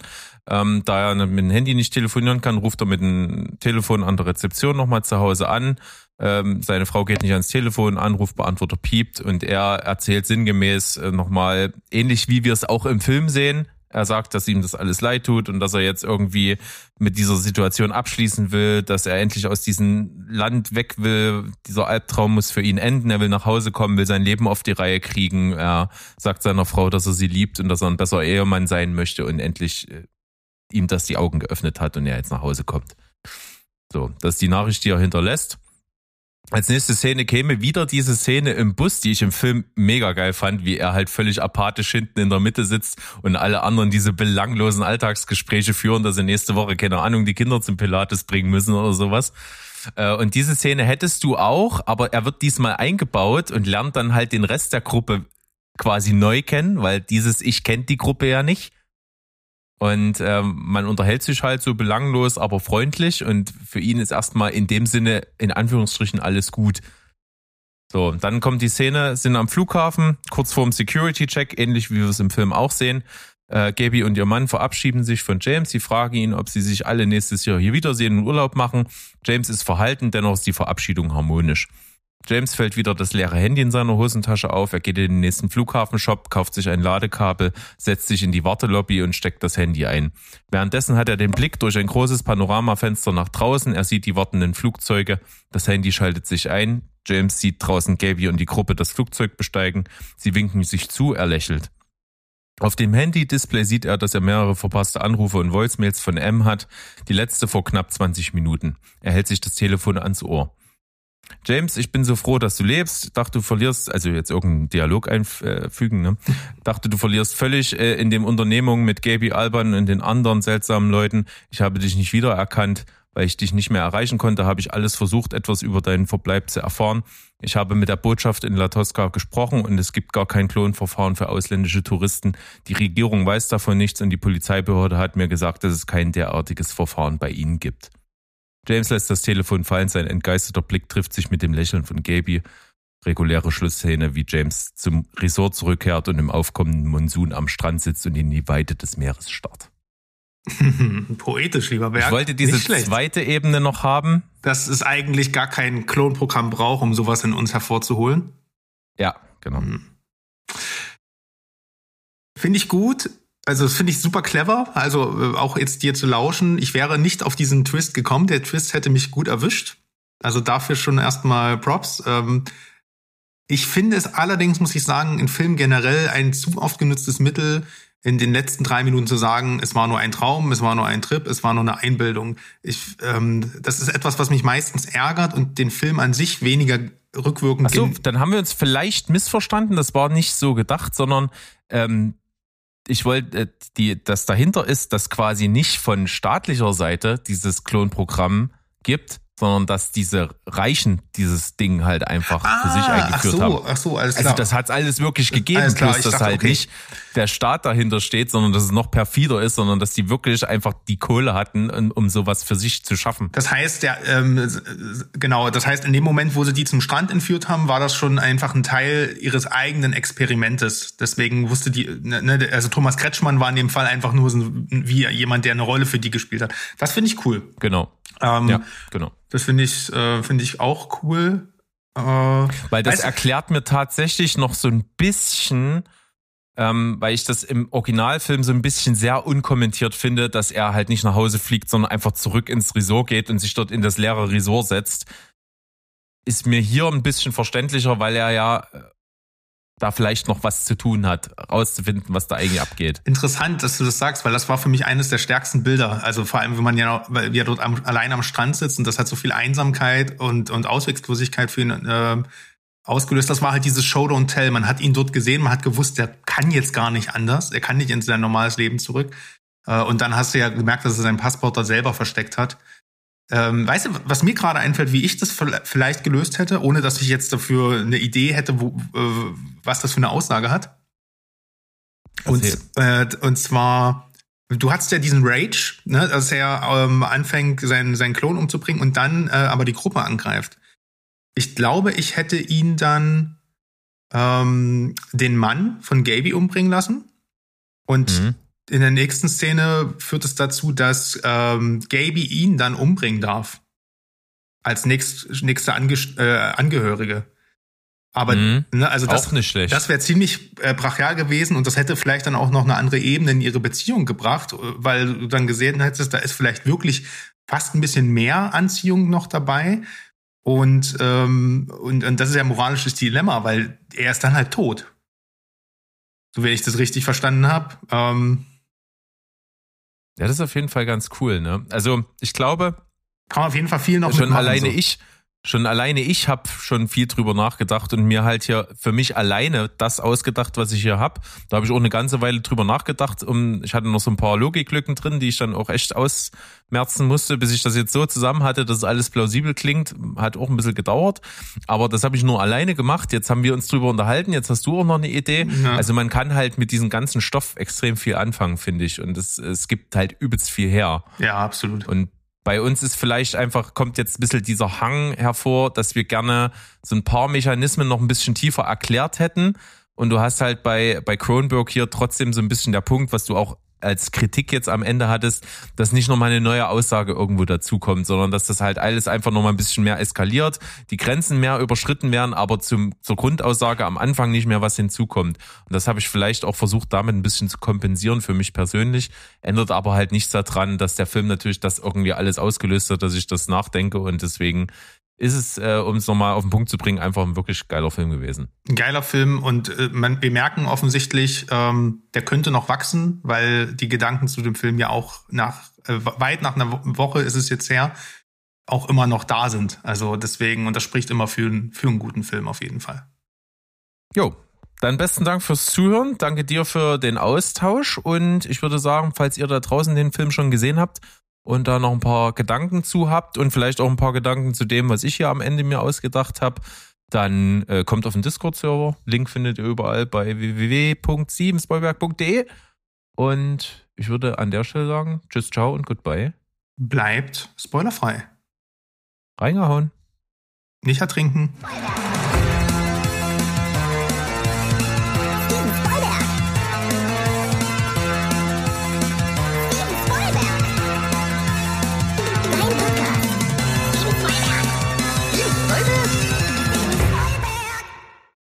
A: Ähm, da er mit dem Handy nicht telefonieren kann, ruft er mit dem Telefon an der Rezeption nochmal zu Hause an. Ähm, seine Frau geht nicht ans Telefon, Anrufbeantworter piept und er erzählt sinngemäß äh, nochmal, ähnlich wie wir es auch im Film sehen, er sagt, dass ihm das alles leid tut und dass er jetzt irgendwie mit dieser Situation abschließen will, dass er endlich aus diesem Land weg will. Dieser Albtraum muss für ihn enden. Er will nach Hause kommen, will sein Leben auf die Reihe kriegen. Er sagt seiner Frau, dass er sie liebt und dass er ein besserer Ehemann sein möchte und endlich äh, ihm das die Augen geöffnet hat und er jetzt nach Hause kommt. So, das ist die Nachricht, die er hinterlässt. Als nächste Szene käme wieder diese Szene im Bus, die ich im Film mega geil fand, wie er halt völlig apathisch hinten in der Mitte sitzt und alle anderen diese belanglosen Alltagsgespräche führen, dass sie nächste Woche, keine Ahnung, die Kinder zum Pilates bringen müssen oder sowas. Äh, Und diese Szene hättest du auch, aber er wird diesmal eingebaut und lernt dann halt den Rest der Gruppe quasi neu kennen, weil dieses Ich kennt die Gruppe ja nicht. Und ähm, man unterhält sich halt so belanglos, aber freundlich und für ihn ist erstmal in dem Sinne in Anführungsstrichen alles gut. So, dann kommt die Szene, sind am Flughafen, kurz vorm Security-Check, ähnlich wie wir es im Film auch sehen. Äh, Gabby und ihr Mann verabschieden sich von James. Sie fragen ihn, ob sie sich alle nächstes Jahr hier wiedersehen und Urlaub machen. James ist verhalten, dennoch ist die Verabschiedung harmonisch. James fällt wieder das leere Handy in seiner Hosentasche auf. Er geht in den nächsten Flughafenshop, kauft sich ein Ladekabel, setzt sich in die Wartelobby und steckt das Handy ein. Währenddessen hat er den Blick durch ein großes Panoramafenster nach draußen. Er sieht die wartenden Flugzeuge. Das Handy schaltet sich ein. James sieht draußen Gabby und die Gruppe das Flugzeug besteigen. Sie winken sich zu. Er lächelt. Auf dem Handy-Display sieht er, dass er mehrere verpasste Anrufe und Voicemails von M hat. Die letzte vor knapp 20 Minuten. Er hält sich das Telefon ans Ohr. James, ich bin so froh, dass du lebst. Dachte, du verlierst, also jetzt irgendeinen Dialog einfügen, ne? Dachte, du verlierst völlig äh, in dem Unternehmung mit Gaby Alban und den anderen seltsamen Leuten. Ich habe dich nicht wiedererkannt, weil ich dich nicht mehr erreichen konnte, habe ich alles versucht, etwas über deinen Verbleib zu erfahren. Ich habe mit der Botschaft in La Tosca gesprochen und es gibt gar kein Klonverfahren für ausländische Touristen. Die Regierung weiß davon nichts und die Polizeibehörde hat mir gesagt, dass es kein derartiges Verfahren bei ihnen gibt. James lässt das Telefon fallen, sein entgeisterter Blick trifft sich mit dem Lächeln von Gaby. Reguläre Schlussszene, wie James zum Resort zurückkehrt und im aufkommenden Monsun am Strand sitzt und in die Weite des Meeres starrt. (laughs)
B: Poetisch, lieber Berg.
A: Ich wollte diese zweite Ebene noch haben.
B: Dass es eigentlich gar kein Klonprogramm braucht, um sowas in uns hervorzuholen.
A: Ja, genau.
B: Finde ich gut. Also das finde ich super clever. Also äh, auch jetzt dir zu lauschen. Ich wäre nicht auf diesen Twist gekommen. Der Twist hätte mich gut erwischt. Also dafür schon erstmal Props. Ähm, ich finde es allerdings, muss ich sagen, in Filmen generell ein zu oft genutztes Mittel, in den letzten drei Minuten zu sagen, es war nur ein Traum, es war nur ein Trip, es war nur eine Einbildung. Ich, ähm, das ist etwas, was mich meistens ärgert und den Film an sich weniger rückwirkend
A: Achso,
B: gen-
A: dann haben wir uns vielleicht missverstanden. Das war nicht so gedacht, sondern ähm, ich wollte, äh, die, das dahinter ist, dass quasi nicht von staatlicher Seite dieses Klonprogramm gibt, sondern dass diese Reichen dieses Ding halt einfach für sich
B: Ah, ach
A: eingeführt
B: so,
A: haben.
B: ach so, alles
A: Also
B: klar.
A: das hat's alles wirklich gegeben,
B: Alles klar, ich
A: dass
B: dachte,
A: halt
B: okay.
A: nicht der Staat dahinter steht, sondern dass es noch perfider ist, sondern dass die wirklich einfach die Kohle hatten, um, um sowas für sich zu schaffen.
B: Das heißt, ja, ähm, genau, das heißt, in dem Moment, wo sie die zum Strand entführt haben, war das schon einfach ein Teil ihres eigenen Experimentes. Deswegen wusste die, ne, ne, also Thomas Kretschmann war in dem Fall einfach nur so wie jemand, der eine Rolle für die gespielt hat. Das finde ich cool.
A: Genau.
B: Ähm,
A: Ja, genau.
B: Das finde ich, äh, finde ich auch cool. Äh,
A: Weil das erklärt mir tatsächlich noch so ein bisschen, ähm, weil ich das im Originalfilm so ein bisschen sehr unkommentiert finde, dass er halt nicht nach Hause fliegt, sondern einfach zurück ins Resort geht und sich dort in das leere Resort setzt. Ist mir hier ein bisschen verständlicher, weil er ja äh, da vielleicht noch was zu tun hat, rauszufinden, was da eigentlich abgeht.
B: Interessant, dass du das sagst, weil das war für mich eines der stärksten Bilder. Also vor allem, wenn man ja, weil wir dort am, allein am Strand sitzt und das hat so viel Einsamkeit und, und Ausweglosigkeit für ihn äh, ausgelöst. Das war halt dieses Show Don't Tell. Man hat ihn dort gesehen, man hat gewusst, der kann jetzt gar nicht anders, er kann nicht in sein normales Leben zurück. Äh, und dann hast du ja gemerkt, dass er sein Passport da selber versteckt hat. Ähm, weißt du, was mir gerade einfällt, wie ich das vielleicht gelöst hätte, ohne dass ich jetzt dafür eine Idee hätte, wo, äh, was das für eine Aussage hat? Und, äh, und zwar, du hattest ja diesen Rage, ne, dass er ähm, anfängt, seinen, seinen Klon umzubringen und dann äh, aber die Gruppe angreift. Ich glaube, ich hätte ihn dann ähm, den Mann von Gaby umbringen lassen und mhm in der nächsten Szene führt es dazu, dass ähm, Gaby ihn dann umbringen darf. Als nächst, nächste Ange äh, Angehörige. Aber mhm. ne, also das,
A: auch nicht schlecht.
B: das wäre ziemlich äh, brachial gewesen und das hätte vielleicht dann auch noch eine andere Ebene in ihre Beziehung gebracht, weil du dann gesehen hättest, da ist vielleicht wirklich fast ein bisschen mehr Anziehung noch dabei. Und, ähm, und, und das ist ja ein moralisches Dilemma, weil er ist dann halt tot. So wenn ich das richtig verstanden habe. Ähm,
A: ja, das ist auf jeden Fall ganz cool, ne? Also ich glaube.
B: Kann man auf jeden Fall viel noch
A: Schon alleine so. ich, schon alleine ich habe schon viel drüber nachgedacht und mir halt hier für mich alleine das ausgedacht, was ich hier hab. Da habe ich auch eine ganze Weile drüber nachgedacht. Um, ich hatte noch so ein paar Logiklücken drin, die ich dann auch echt ausmerzen musste, bis ich das jetzt so zusammen hatte, dass es alles plausibel klingt. Hat auch ein bisschen gedauert. Aber das habe ich nur alleine gemacht. Jetzt haben wir uns drüber unterhalten. Jetzt hast du auch noch eine Idee. Ja. Also man kann halt mit diesem ganzen Stoff extrem viel anfangen, finde ich. Und es, es gibt halt übelst viel her.
B: Ja, absolut.
A: Und bei uns ist vielleicht einfach, kommt jetzt ein bisschen dieser Hang hervor, dass wir gerne so ein paar Mechanismen noch ein bisschen tiefer erklärt hätten. Und du hast halt bei, bei Kronberg hier trotzdem so ein bisschen der Punkt, was du auch als Kritik jetzt am Ende hattest, dass nicht nochmal eine neue Aussage irgendwo dazukommt, sondern dass das halt alles einfach nochmal ein bisschen mehr eskaliert, die Grenzen mehr überschritten werden, aber zum, zur Grundaussage am Anfang nicht mehr was hinzukommt. Und das habe ich vielleicht auch versucht, damit ein bisschen zu kompensieren für mich persönlich, ändert aber halt nichts daran, dass der Film natürlich das irgendwie alles ausgelöst hat, dass ich das nachdenke und deswegen ist es, äh, um es nochmal auf den Punkt zu bringen, einfach ein wirklich geiler Film gewesen.
B: Ein geiler Film und äh, man, wir merken offensichtlich, ähm, der könnte noch wachsen, weil die Gedanken zu dem Film ja auch nach äh, weit nach einer Woche ist es jetzt her, auch immer noch da sind. Also deswegen, und das spricht immer für, für einen guten Film auf jeden Fall.
A: Jo, dann besten Dank fürs Zuhören. Danke dir für den Austausch. Und ich würde sagen, falls ihr da draußen den Film schon gesehen habt, und da noch ein paar Gedanken zu habt und vielleicht auch ein paar Gedanken zu dem, was ich hier am Ende mir ausgedacht habe, dann äh, kommt auf den Discord-Server. Link findet ihr überall bei www.siebensbollwerk.de. Und ich würde an der Stelle sagen, tschüss, ciao und goodbye.
B: Bleibt spoilerfrei.
A: Reingehauen.
B: Nicht ertrinken.